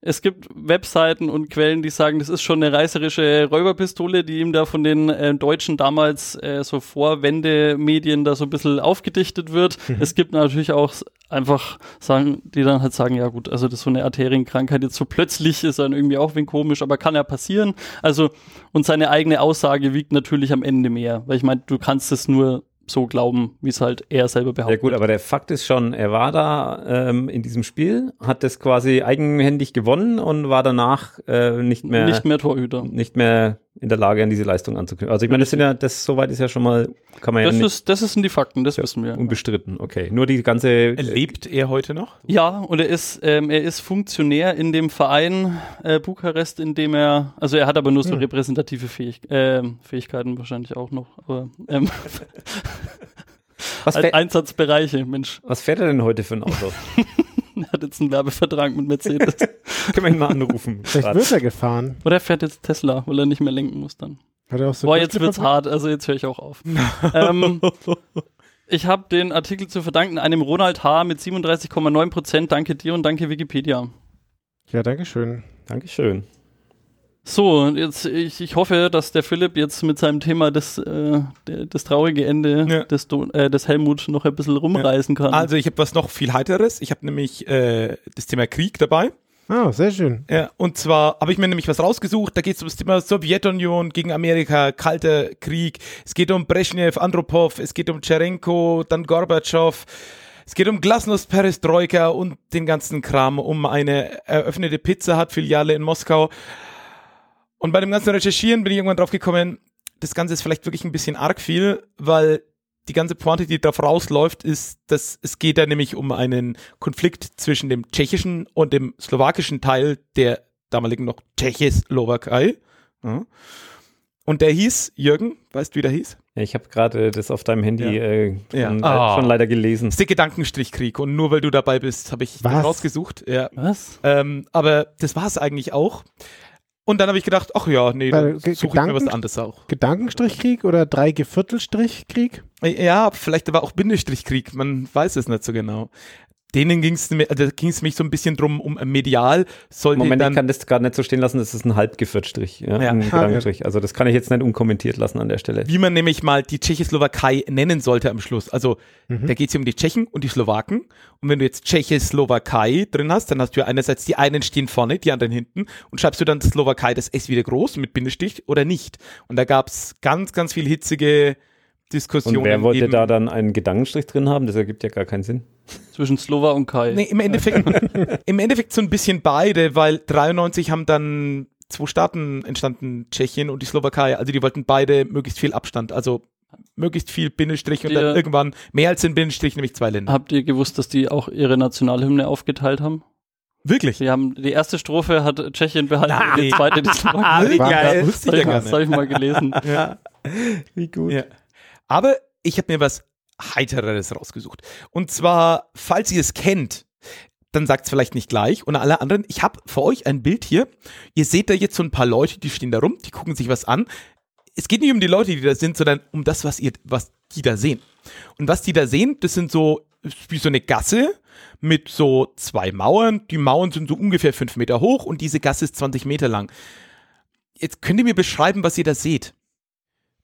es gibt Webseiten und Quellen, die sagen, das ist schon eine reißerische Räuberpistole, die ihm da von den äh, Deutschen damals äh, so Vorwendemedien da so ein bisschen aufgedichtet wird. Es gibt natürlich auch einfach sagen, die dann halt sagen, ja gut, also das ist so eine Arterienkrankheit jetzt so plötzlich ist dann irgendwie auch wen komisch, aber kann ja passieren. Also und seine eigene Aussage wiegt natürlich am Ende mehr, weil ich meine, du kannst es nur so glauben, wie es halt er selber Ja behauptet. gut, aber der Fakt ist schon, er war da ähm, in diesem Spiel, hat das quasi eigenhändig gewonnen und war danach äh, nicht mehr nicht mehr Torhüter. nicht mehr in der Lage, an diese Leistung anzuknüpfen. Also ich meine, das sind ja, das soweit ist ja schon mal, kann man ja Das, nicht ist, das sind die Fakten, das wissen wir. unbestritten. Okay, nur die ganze äh, Lebt er heute noch? Ja, und er ist, ähm, er ist Funktionär in dem Verein äh, Bukarest, in dem er, also er hat aber nur so Hm. repräsentative Fähig ähm, Fähigkeiten wahrscheinlich auch noch, aber ähm, was, [LAUGHS] Einsatzbereiche, Mensch, was fährt er denn heute für ein Auto? [LAUGHS] [LAUGHS] er hat jetzt einen Werbevertrag mit Mercedes. [LAUGHS] Können wir ihn mal anrufen? Vielleicht wird er gefahren. Oder er fährt jetzt Tesla, weil er nicht mehr lenken muss dann. Hat er auch so Boah, jetzt wird's hart, also jetzt höre ich auch auf. ähm, [LAUGHS] ich habe den Artikel zu verdanken einem Ronald H. mit 37,9 Prozent. Danke dir und danke Wikipedia. Ja, danke schön. Dankeschön. So, und jetzt, ich, ich hoffe, dass der Philipp jetzt mit seinem Thema das, äh, das traurige Ende Ja. des, äh, des Helmut noch ein bisschen rumreißen kann. Also ich habe was noch viel heiteres. Ich habe nämlich äh, das Thema Krieg dabei. Ah, sehr schön. Ja, und zwar habe ich mir nämlich was rausgesucht, da geht es um das Thema Sowjetunion gegen Amerika, Kalter Krieg, es geht um Brezhnev, Andropov, es geht um Tscherenko, dann Gorbatschow, es geht um Glasnost, Perestroika und den ganzen Kram, um eine eröffnete Pizza Hut Filiale in Moskau. Und bei dem ganzen Recherchieren bin ich irgendwann drauf gekommen, das Ganze ist vielleicht wirklich ein bisschen arg viel, weil die ganze Pointe, die darauf rausläuft, ist, dass es geht da nämlich um einen Konflikt zwischen dem tschechischen und dem slowakischen Teil der damaligen noch Tschechoslowakei. Ja. Und der hieß, Jürgen, weißt du, wie der hieß? Ja, ich habe gerade das auf deinem Handy Ja. äh, Ja. schon, Ah. schon leider gelesen. Das ist der Gedankenstrichkrieg. Und nur weil du dabei bist, habe ich Was? rausgesucht. Ja. Was? Ähm, aber das war es eigentlich auch. Und dann habe ich gedacht, ach ja, nee, dann suche ich mir was anderes auch. Gedankenstrichkrieg oder drei Geviertelstrichkrieg? Ja, vielleicht aber auch Bindestrichkrieg, man weiß es nicht so genau. Denen ging es also ging es mich so ein bisschen drum, um medial sollte Moment, ich dann kann das gerade nicht so stehen lassen, das ist ein Halbgeviertstrich, ja, Ja. ein Gedankenstrich. Also das kann ich jetzt nicht unkommentiert lassen an der Stelle. wie man nämlich mal die Tschechoslowakei nennen sollte am Schluss. Also Mhm. da geht es um die Tschechen und die Slowaken. Und wenn du jetzt Tschechoslowakei drin hast, dann hast du ja einerseits die einen stehen vorne, die anderen hinten. Und schreibst du dann Slowakei das S wieder groß mit Bindestrich oder nicht? Und da gab es ganz, ganz viel hitzige Diskussionen. Und wer wollte da dann einen Gedankenstrich drin haben? Das ergibt ja gar keinen Sinn. Zwischen Slova und Kai. Nee, im Endeffekt, [LAUGHS] im Endeffekt so ein bisschen beide, weil 93 haben dann zwei Staaten entstanden, Tschechien und die Slowakei. Also die wollten beide möglichst viel Abstand, also möglichst viel Bindestrich und Die- dann irgendwann mehr als ein Bindestrich, nämlich zwei Länder. Habt ihr gewusst, dass die auch ihre Nationalhymne aufgeteilt haben? Wirklich? Sie haben die erste Strophe hat Tschechien behalten, Nein. die zweite die Slowakei. War- Geil. das Wusste ich ja gar Das habe ich mal gelesen. [LAUGHS] Ja. Wie gut. Ja. Aber ich habe mir was Heitereres rausgesucht. Und zwar, falls ihr es kennt, dann sagt es vielleicht nicht gleich. Und alle anderen, ich habe für euch ein Bild hier. Ihr seht da jetzt so ein paar Leute, die stehen da rum, die gucken sich was an. Es geht nicht um die Leute, die da sind, sondern um das, was ihr, was die da sehen. Und was die da sehen, das sind so wie so eine Gasse mit so zwei Mauern. Die Mauern sind so ungefähr fünf Meter hoch und diese Gasse ist 20 Meter lang. Jetzt könnt ihr mir beschreiben, was ihr da seht.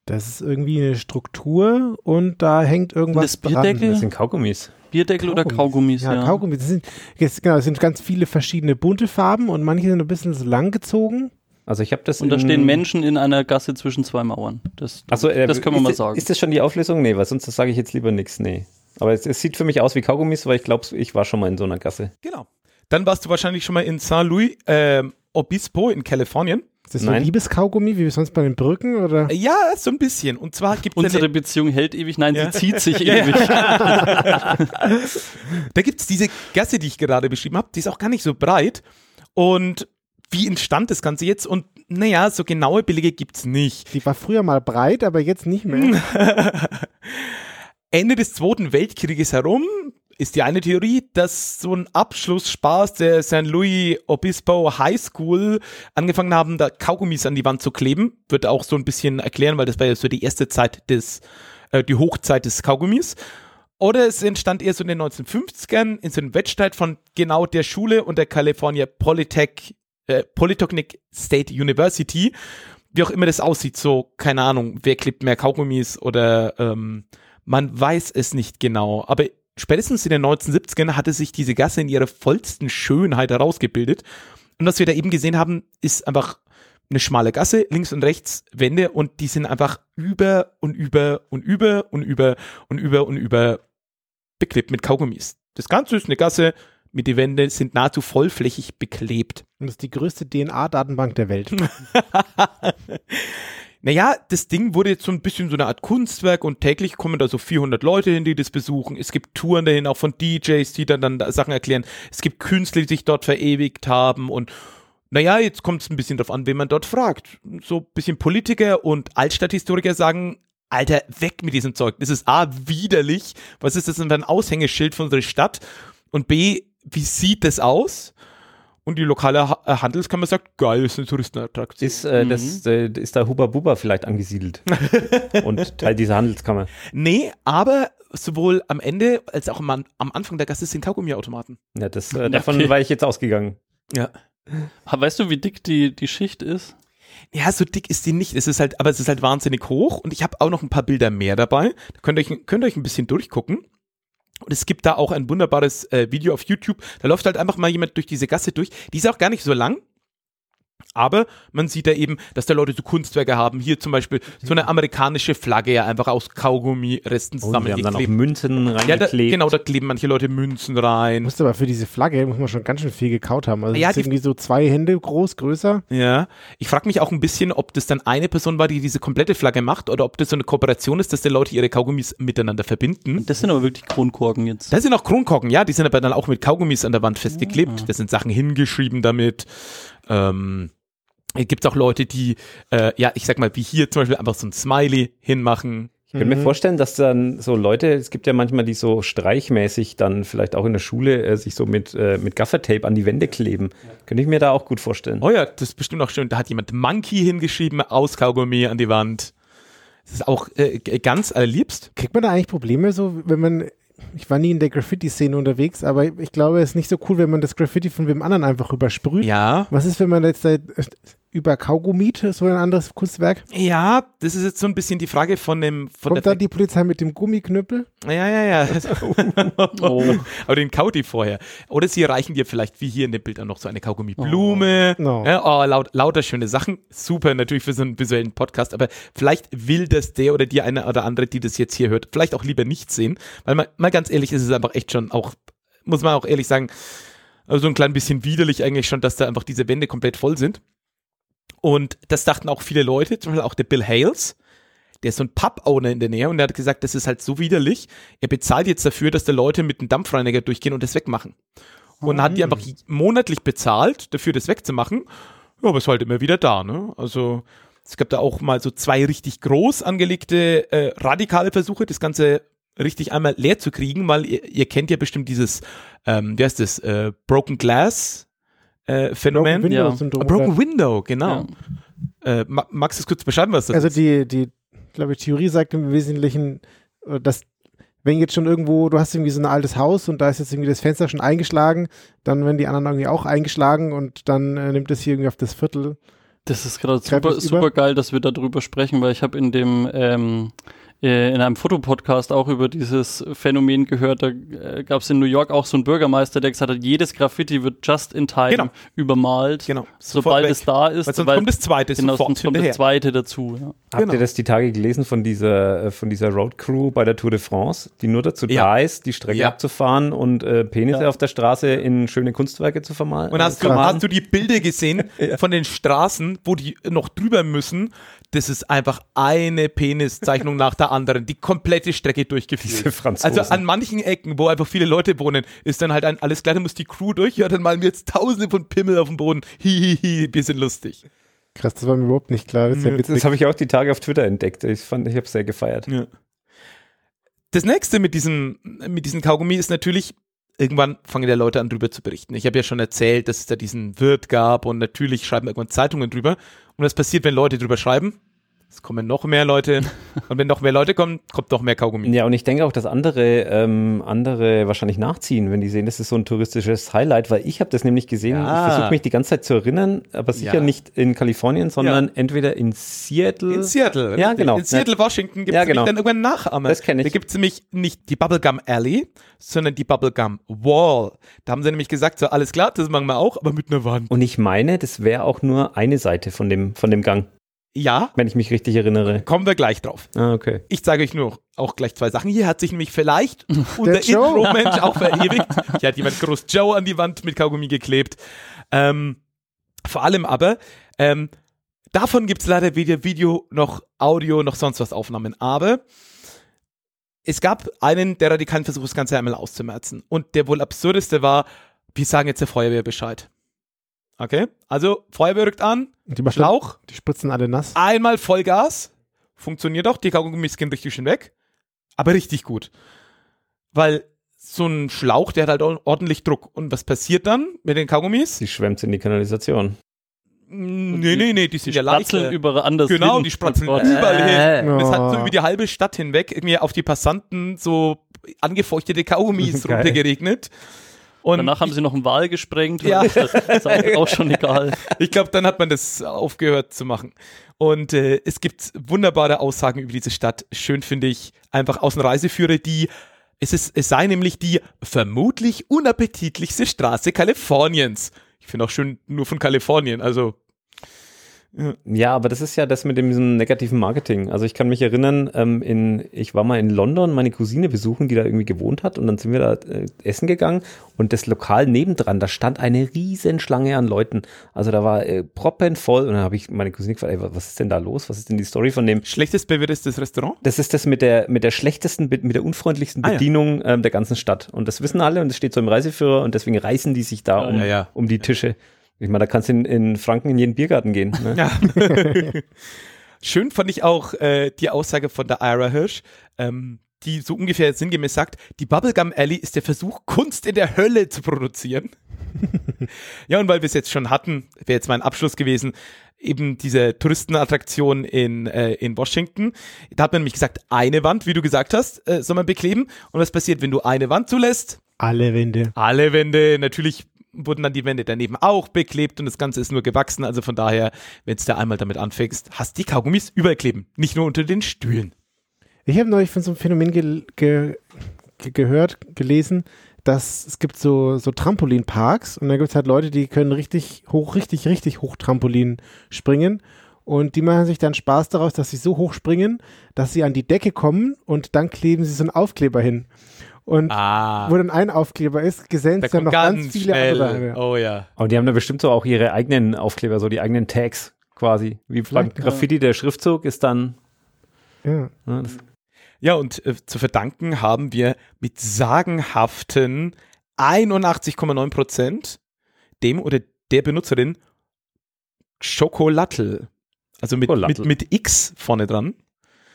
Das ist irgendwie eine Struktur und da hängt irgendwas Das Bierdeckel? Das sind Kaugummis. Bierdeckel oder Kaugummis, ja. Ja, Kaugummis. Das sind, jetzt, genau, es sind ganz viele verschiedene bunte Farben und manche sind ein bisschen so lang gezogen. Also ich habe das Und da stehen Menschen in einer Gasse zwischen zwei Mauern. Das, Achso, äh, das können wir ist, mal sagen. Ist das schon die Auflösung? Nee, weil sonst sage ich jetzt lieber nichts. Nee. Aber es, es sieht für mich aus wie Kaugummis, weil ich glaube, ich war schon mal in so einer Gasse. Genau. Dann warst du wahrscheinlich schon mal in St. Louis ähm, Obispo in Kalifornien. Ist das so Nein. ein Liebeskaugummi, wie sonst bei den Brücken? Oder? Ja, so ein bisschen. Und zwar gibt es Unsere Beziehung hält ewig, nein, Ja. sie zieht sich [LAUGHS] Ja, ja. ewig. da gibt's diese Gasse, die ich gerade beschrieben habe, die ist auch gar nicht so breit. Und wie entstand das Ganze jetzt? Und naja, so genaue Belege gibt's nicht. Die war früher mal breit, aber jetzt nicht mehr. [LAUGHS] Ende des Zweiten Weltkrieges herum ist die eine Theorie, dass so ein Abschlussspaß der St. Louis Obispo High School angefangen haben, da Kaugummis an die Wand zu kleben. Wird auch so ein bisschen erklären, weil das war ja so die erste Zeit des, äh, die Hochzeit des Kaugummis. Oder es entstand eher so in den 1950ern in so einem Wettstreit von genau der Schule und der California Polytech, äh, Polytechnic State University. Wie auch immer das aussieht, so, keine Ahnung, wer klebt mehr Kaugummis oder ähm, man weiß es nicht genau. Aber spätestens in den 1970ern hatte sich diese Gasse in ihrer vollsten Schönheit herausgebildet. Und was wir da eben gesehen haben, ist einfach eine schmale Gasse, links und rechts Wände und die sind einfach über und über und über und über und über und über beklebt mit Kaugummis. Das Ganze ist eine Gasse, mit die Wände sind nahezu vollflächig beklebt. Und das ist die größte DNA-Datenbank der Welt. [LAUGHS] Naja, das Ding wurde jetzt so ein bisschen so eine Art Kunstwerk und täglich kommen da so 400 Leute hin, die das besuchen. Es gibt Touren dahin, auch von DJs, die dann, dann da Sachen erklären. Es gibt Künstler, die sich dort verewigt haben und naja, jetzt kommt es ein bisschen drauf an, wen man dort fragt. So ein bisschen Politiker und Altstadthistoriker sagen, Alter, weg mit diesem Zeug. Das ist A, widerlich. Was ist das denn für ein Aushängeschild für unsere Stadt? Und B, wie sieht das aus? Und die lokale ha äh, Handelskammer sagt, geil, das ist eine Touristenattraktion. Ist, äh, Mhm. das, äh, ist da Huba Buba vielleicht angesiedelt? [LAUGHS] und Teil dieser Handelskammer. Nee, aber sowohl am Ende als auch am Anfang der Gasse sind Kaugummiautomaten. Ja, das, äh, [LAUGHS] davon Okay. war ich jetzt ausgegangen. Ja. Weißt du, wie dick die, die Schicht ist? Ja, so dick ist die nicht. Es ist halt, aber es ist halt wahnsinnig hoch und ich habe auch noch ein paar Bilder mehr dabei. Da könnt ihr euch, könnt ihr euch ein bisschen durchgucken. Und es gibt da auch ein wunderbares äh, Video auf YouTube. Da läuft halt einfach mal jemand durch diese Gasse durch. Die ist auch gar nicht so lang. Aber man sieht da eben, dass da Leute so Kunstwerke haben. Hier zum Beispiel so eine amerikanische Flagge ja einfach aus Kaugummi-Resten Oh, die haben dann auch zusammengeklebt. Münzen Ja, da, reingeklebt. genau, da kleben manche Leute Münzen rein. Musste aber für diese Flagge muss man schon ganz schön viel gekaut haben. Also Ja, das ist die- irgendwie so zwei Hände groß, größer. Ja, ich frage mich auch ein bisschen, ob das dann eine Person war, die diese komplette Flagge macht oder ob das so eine Kooperation ist, dass die Leute ihre Kaugummis miteinander verbinden. Das sind aber wirklich Kronkorken jetzt. Das sind auch Kronkorken, ja, die sind aber dann auch mit Kaugummis an der Wand festgeklebt. Da sind Sachen hingeschrieben damit. Ähm, es gibt auch Leute, die, äh, ja, ich sag mal, wie hier zum Beispiel einfach so ein Smiley hinmachen. Ich könnte mir vorstellen, dass dann so Leute, es gibt ja manchmal die so streichmäßig dann vielleicht auch in der Schule äh, sich so mit, äh, mit Gaffertape an die Wände kleben. Könnte ich mir da auch gut vorstellen. Oh ja, das ist bestimmt auch schön. Da hat jemand Monkey hingeschrieben, aus Kaugummi an die Wand. Das ist auch äh, ganz allerliebst. Kriegt man da eigentlich Probleme, so wenn man, ich war nie in der Graffiti-Szene unterwegs, aber ich glaube, es ist nicht so cool, wenn man das Graffiti von wem anderen einfach übersprüht. Ja, Was ist, wenn man jetzt da über Kaugummi so ein anderes Kunstwerk? ja, das ist jetzt so ein bisschen die Frage von dem, von Kommt der da die Polizei mit dem Gummiknüppel? Ja, ja, ja. [LAUGHS] Oh. [LAUGHS] Aber den kaut die vorher. Oder sie reichen dir vielleicht, wie hier in dem Bild, dann noch so eine Kaugummiblume. Oh. No. Ja, oh, laut, lauter schöne Sachen. Super, natürlich für so einen visuellen Podcast. Aber vielleicht will das der oder die eine oder andere, die das jetzt hier hört, vielleicht auch lieber nicht sehen. Weil mal, mal ganz ehrlich, ist es einfach echt schon auch, muss man auch ehrlich sagen, also ein klein bisschen widerlich eigentlich schon, dass da einfach diese Wände komplett voll sind. Und das dachten auch viele Leute, zum Beispiel auch der Bill Hales, der ist so ein Pub-Owner in der Nähe und der hat gesagt, das ist halt so widerlich. Er bezahlt jetzt dafür, dass da Leute mit einem Dampfreiniger durchgehen und das wegmachen. Und hat die einfach monatlich bezahlt, dafür das wegzumachen. Ja, aber ist halt immer wieder da, ne? Also, es gab da auch mal so zwei richtig groß angelegte, äh, radikale Versuche, das Ganze richtig einmal leer zu kriegen, weil ihr, ihr kennt ja bestimmt dieses, ähm, wie heißt das, äh, Broken Glass äh, Phänomen. Broken Ja. Window Syndrom. Ah, Broken Window, genau. Ja. Äh, ma- magst du es kurz beschreiben, was das Also ist? die, die, glaube ich, Theorie sagt im Wesentlichen, äh, dass wenn jetzt schon irgendwo, du hast irgendwie so ein altes Haus und da ist jetzt irgendwie das Fenster schon eingeschlagen, dann werden die anderen irgendwie auch eingeschlagen und dann äh, nimmt es hier irgendwie auf das Viertel. Das ist gerade super, super geil, dass wir darüber sprechen, weil ich habe in dem ähm, äh, in einem Fotopodcast auch über dieses Phänomen gehört. Da äh, gab es in New York auch so einen Bürgermeister, der gesagt hat, jedes Graffiti wird just in time Genau. übermalt, Genau. sobald Sofort es da ist. Weil sonst kommt das zweite genau, sofort sonst kommt hinterher. das zweite dazu. Ja. Habt Genau. ihr das die Tage gelesen von dieser, äh, von dieser Road Crew bei der Tour de France, die nur dazu Ja. da ist, die Strecke Ja. abzufahren und äh, Penisse Ja. auf der Straße in schöne Kunstwerke zu vermalen? Und hast du, hast du die Bilder gesehen [LAUGHS] von den Straßen, wo die noch drüber müssen? Das ist einfach eine Peniszeichnung nach der anderen, die komplette Strecke durchgeführt. Diese Franzosen. Also an manchen Ecken, wo einfach viele Leute wohnen, ist dann halt ein, alles klar, dann muss die Crew durch, ja, dann malen wir jetzt tausende von Pimmel auf dem Boden. Hihihi, bisschen lustig. Krass, das war mir überhaupt nicht klar. Das ja das habe ich auch die Tage auf Twitter entdeckt. Ich fand, ich habe sehr gefeiert. Ja. Das nächste mit diesem, mit diesem Kaugummi ist natürlich, irgendwann fangen ja Leute an drüber zu berichten. Ich habe ja schon erzählt, dass es da diesen Wirt gab und natürlich schreiben irgendwann Zeitungen drüber. Und was passiert, wenn Leute drüber schreiben? Es kommen noch mehr Leute. [LAUGHS] Und wenn noch mehr Leute kommen, kommt noch mehr Kaugummi. Ja, und ich denke auch, dass andere, ähm, andere wahrscheinlich nachziehen, wenn die sehen, das ist so ein touristisches Highlight, weil ich habe das nämlich gesehen. Ja. Ich versuche mich die ganze Zeit zu erinnern, aber sicher Ja. nicht in Kalifornien, sondern entweder in Seattle. In Seattle. Ja, genau. In Seattle, Washington gibt es Ja, genau. dann irgendwann Nachahmer. Das kenn ich. Da gibt es nämlich nicht die Bubblegum Alley, sondern die Bubblegum Wall. Da haben sie nämlich gesagt, so alles klar, das machen wir auch, aber mit einer Wand. Und ich meine, das wäre auch nur eine Seite von dem, von dem Gang, Ja, wenn ich mich richtig erinnere. kommen wir gleich drauf. Ah, okay. Ich sage euch nur auch gleich zwei Sachen. Hier hat sich nämlich vielleicht [LAUGHS] unser. Intro-Mensch auch verewigt. Hier hat jemand groß Joe an die Wand mit Kaugummi geklebt. Ähm, vor allem aber, ähm, davon gibt es leider weder Video noch Audio noch sonst was Aufnahmen. Aber es gab einen der radikalen Versuch, das Ganze einmal auszumerzen. Und der wohl absurdeste war, wir sagen jetzt der Feuerwehr Bescheid. Okay? Also, Feuerwehr rückt an, die, machen- Schlauch, die spritzen alle nass. einmal Vollgas, funktioniert auch, die Kaugummis gehen richtig schön weg, aber richtig gut. Weil so ein Schlauch, der hat halt or- ordentlich Druck. Und was passiert dann mit den Kaugummis? Sie schwemmt in die Kanalisation. Nee, nee, nee, die sind ja Spratzeln leicht. überall anders Genau, hin. die spratzeln Oh überall hin. Und es hat so Oh. über die halbe Stadt hinweg irgendwie auf die Passanten so angefeuchtete Kaugummis [LAUGHS] Geil. runtergeregnet. Und Danach haben sie noch einen Wal gesprengt. Ja. Das ist auch, auch schon egal. Ich glaube, dann hat man das aufgehört zu machen. Und äh, es gibt wunderbare Aussagen über diese Stadt. Schön finde ich einfach aus dem Reiseführer, die Es, ist, es sei nämlich die vermutlich unappetitlichste Straße Kaliforniens. Ich finde auch schön nur von Kalifornien, also Ja, aber das ist ja das mit dem diesem negativen Marketing. Also ich kann mich erinnern, ähm, in, ich war mal in London meine Cousine besuchen, die da irgendwie gewohnt hat und dann sind wir da äh, essen gegangen und das Lokal nebendran, da stand eine riesen Schlange an Leuten. Also da war äh, proppenvoll und dann habe ich meine Cousine gefragt, ey, was ist denn da los? Was ist denn die Story von dem? schlechtes bewertetes Restaurant. Das ist das mit der, mit der schlechtesten, mit der unfreundlichsten Ah, ja. Bedienung ähm, der ganzen Stadt. Und das wissen alle und das steht so im Reiseführer und deswegen reißen die sich da um, ja, ja. um die Tische. Ich meine, da kannst du in, in Franken in jeden Biergarten gehen. Ne? Ja. [LAUGHS] Schön fand ich auch äh, die Aussage von der Ira Hirsch, ähm, die so ungefähr sinngemäß sagt, die Bubblegum Alley ist der Versuch, Kunst in der Hölle zu produzieren. [LAUGHS] ja, und weil wir es jetzt schon hatten, wäre jetzt mein Abschluss gewesen, eben diese Touristenattraktion in, äh, in Washington. Da hat man nämlich gesagt, eine Wand, wie du gesagt hast, äh, soll man bekleben. Und was passiert, wenn du eine Wand zulässt? Alle Wände. alle Wände, natürlich wurden dann die Wände daneben auch beklebt und das Ganze ist nur gewachsen. Also von daher, wenn du da einmal damit anfängst, hast die Kaugummis überall kleben, nicht nur unter den Stühlen. Ich habe neulich von so einem Phänomen ge ge ge gehört, gelesen, dass es gibt so, so Trampolinparks und da gibt es halt Leute, die können richtig hoch, richtig, richtig hoch Trampolin springen und die machen sich dann Spaß daraus, dass sie so hoch springen, dass sie an die Decke kommen und dann kleben sie so einen Aufkleber hin. Und Ah, wo dann ein Aufkleber ist, gesellen da es dann noch ganz, ganz, viele schnell. andere. Oh ja. Aber die haben da bestimmt so auch ihre eigenen Aufkleber, so die eigenen Tags quasi. Wie beim Vielleicht, ja. Graffiti, der Schriftzug ist dann. Ja. Ne, das, Ja, und äh, zu verdanken haben wir mit sagenhaften 81,9 Prozent dem oder der Benutzerin Schokolattel. Also mit, mit, Schokolattel. mit X vorne dran.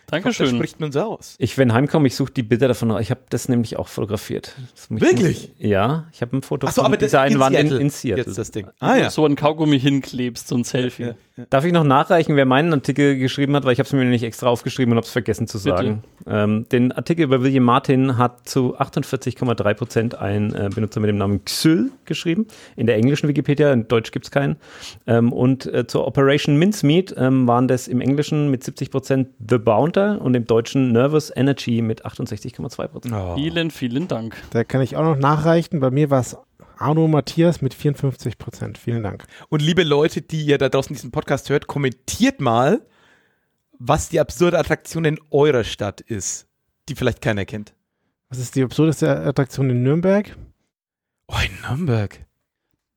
Das Dankeschön. spricht man so aus. ich, wenn heimkomme, ich suche die Bilder davon. Ich habe das nämlich auch fotografiert. Das muss Wirklich? Ja, ich habe ein Foto Ach so, von aber das dieser einen in Wand in, Seattle. in Seattle. Jetzt das Ding. Ah, ja. So ein Kaugummi hinklebst, so ein Selfie. Ja. Darf ich noch nachreichen, wer meinen Artikel geschrieben hat, weil ich habe es mir nicht extra aufgeschrieben und habe es vergessen zu sagen. Ähm, den Artikel über William Martin hat zu 48,3 Prozent ein äh, Benutzer mit dem Namen Xyl geschrieben. In der englischen Wikipedia, in Deutsch gibt es keinen. Ähm, und äh, zur Operation Mincemeat ähm, waren das im Englischen mit 70 Prozent The Bounter und im Deutschen Nervous Energy mit 68,2 Prozent. Oh. Vielen, vielen Dank. Da kann ich auch noch nachreichen. Bei mir war es Arno Matthias mit 54 Prozent. Vielen Dank. Und liebe Leute, die ihr da draußen diesen Podcast hört, kommentiert mal, was die absurde Attraktion in eurer Stadt ist, die vielleicht keiner kennt. Was ist die absurdeste Attraktion in Nürnberg? Oh, in Nürnberg.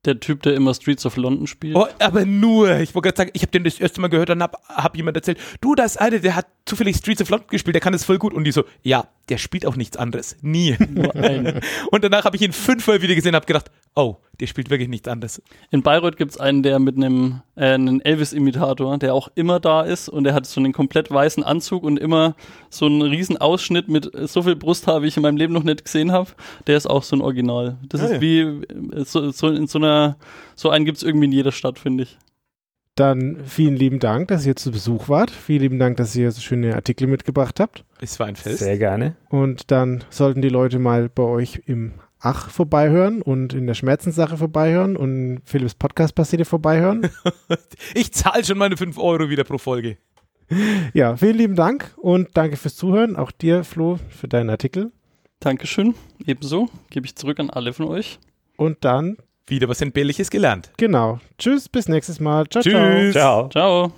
Der Typ, der immer Streets of London spielt. Oh, aber nur, ich wollte gerade sagen, ich habe den das erste Mal gehört und hab, hab jemand erzählt, du, das eine, der hat zufällig Streets of London gespielt, der kann das voll gut. Und die so, ja, der spielt auch nichts anderes. Nie. [LAUGHS] Und danach habe ich ihn fünfmal wieder gesehen und habe gedacht, oh, der spielt wirklich nichts anderes. In Bayreuth gibt es einen, der mit einem äh, einen Elvis-Imitator, der auch immer da ist und der hat so einen komplett weißen Anzug und immer so einen riesen Ausschnitt mit äh, so viel Brusthaar, wie ich in meinem Leben noch nicht gesehen habe. Der ist auch so ein Original. Das Ah, ist ja. wie äh, so, so in so einer, so einen gibt es irgendwie in jeder Stadt, finde ich. Dann vielen lieben Dank, dass ihr zu Besuch wart. Vielen lieben Dank, dass ihr so schöne Artikel mitgebracht habt. Es war ein Fest. Sehr gerne. Und dann sollten die Leute mal bei euch im Ach vorbeihören und in der Schmerzenssache vorbeihören und Philips Podcast-Passierte vorbeihören. [LAUGHS] Ich zahle schon meine 5 Euro wieder pro Folge. ja, vielen lieben Dank und danke fürs Zuhören. Auch dir, Flo, für deinen Artikel. Dankeschön. Ebenso gebe ich zurück an alle von euch. Und dann, Wieder was Entbehrliches gelernt. genau. Tschüss, bis nächstes Mal. Ciao, ciao. Tschüss. Ciao. Ciao.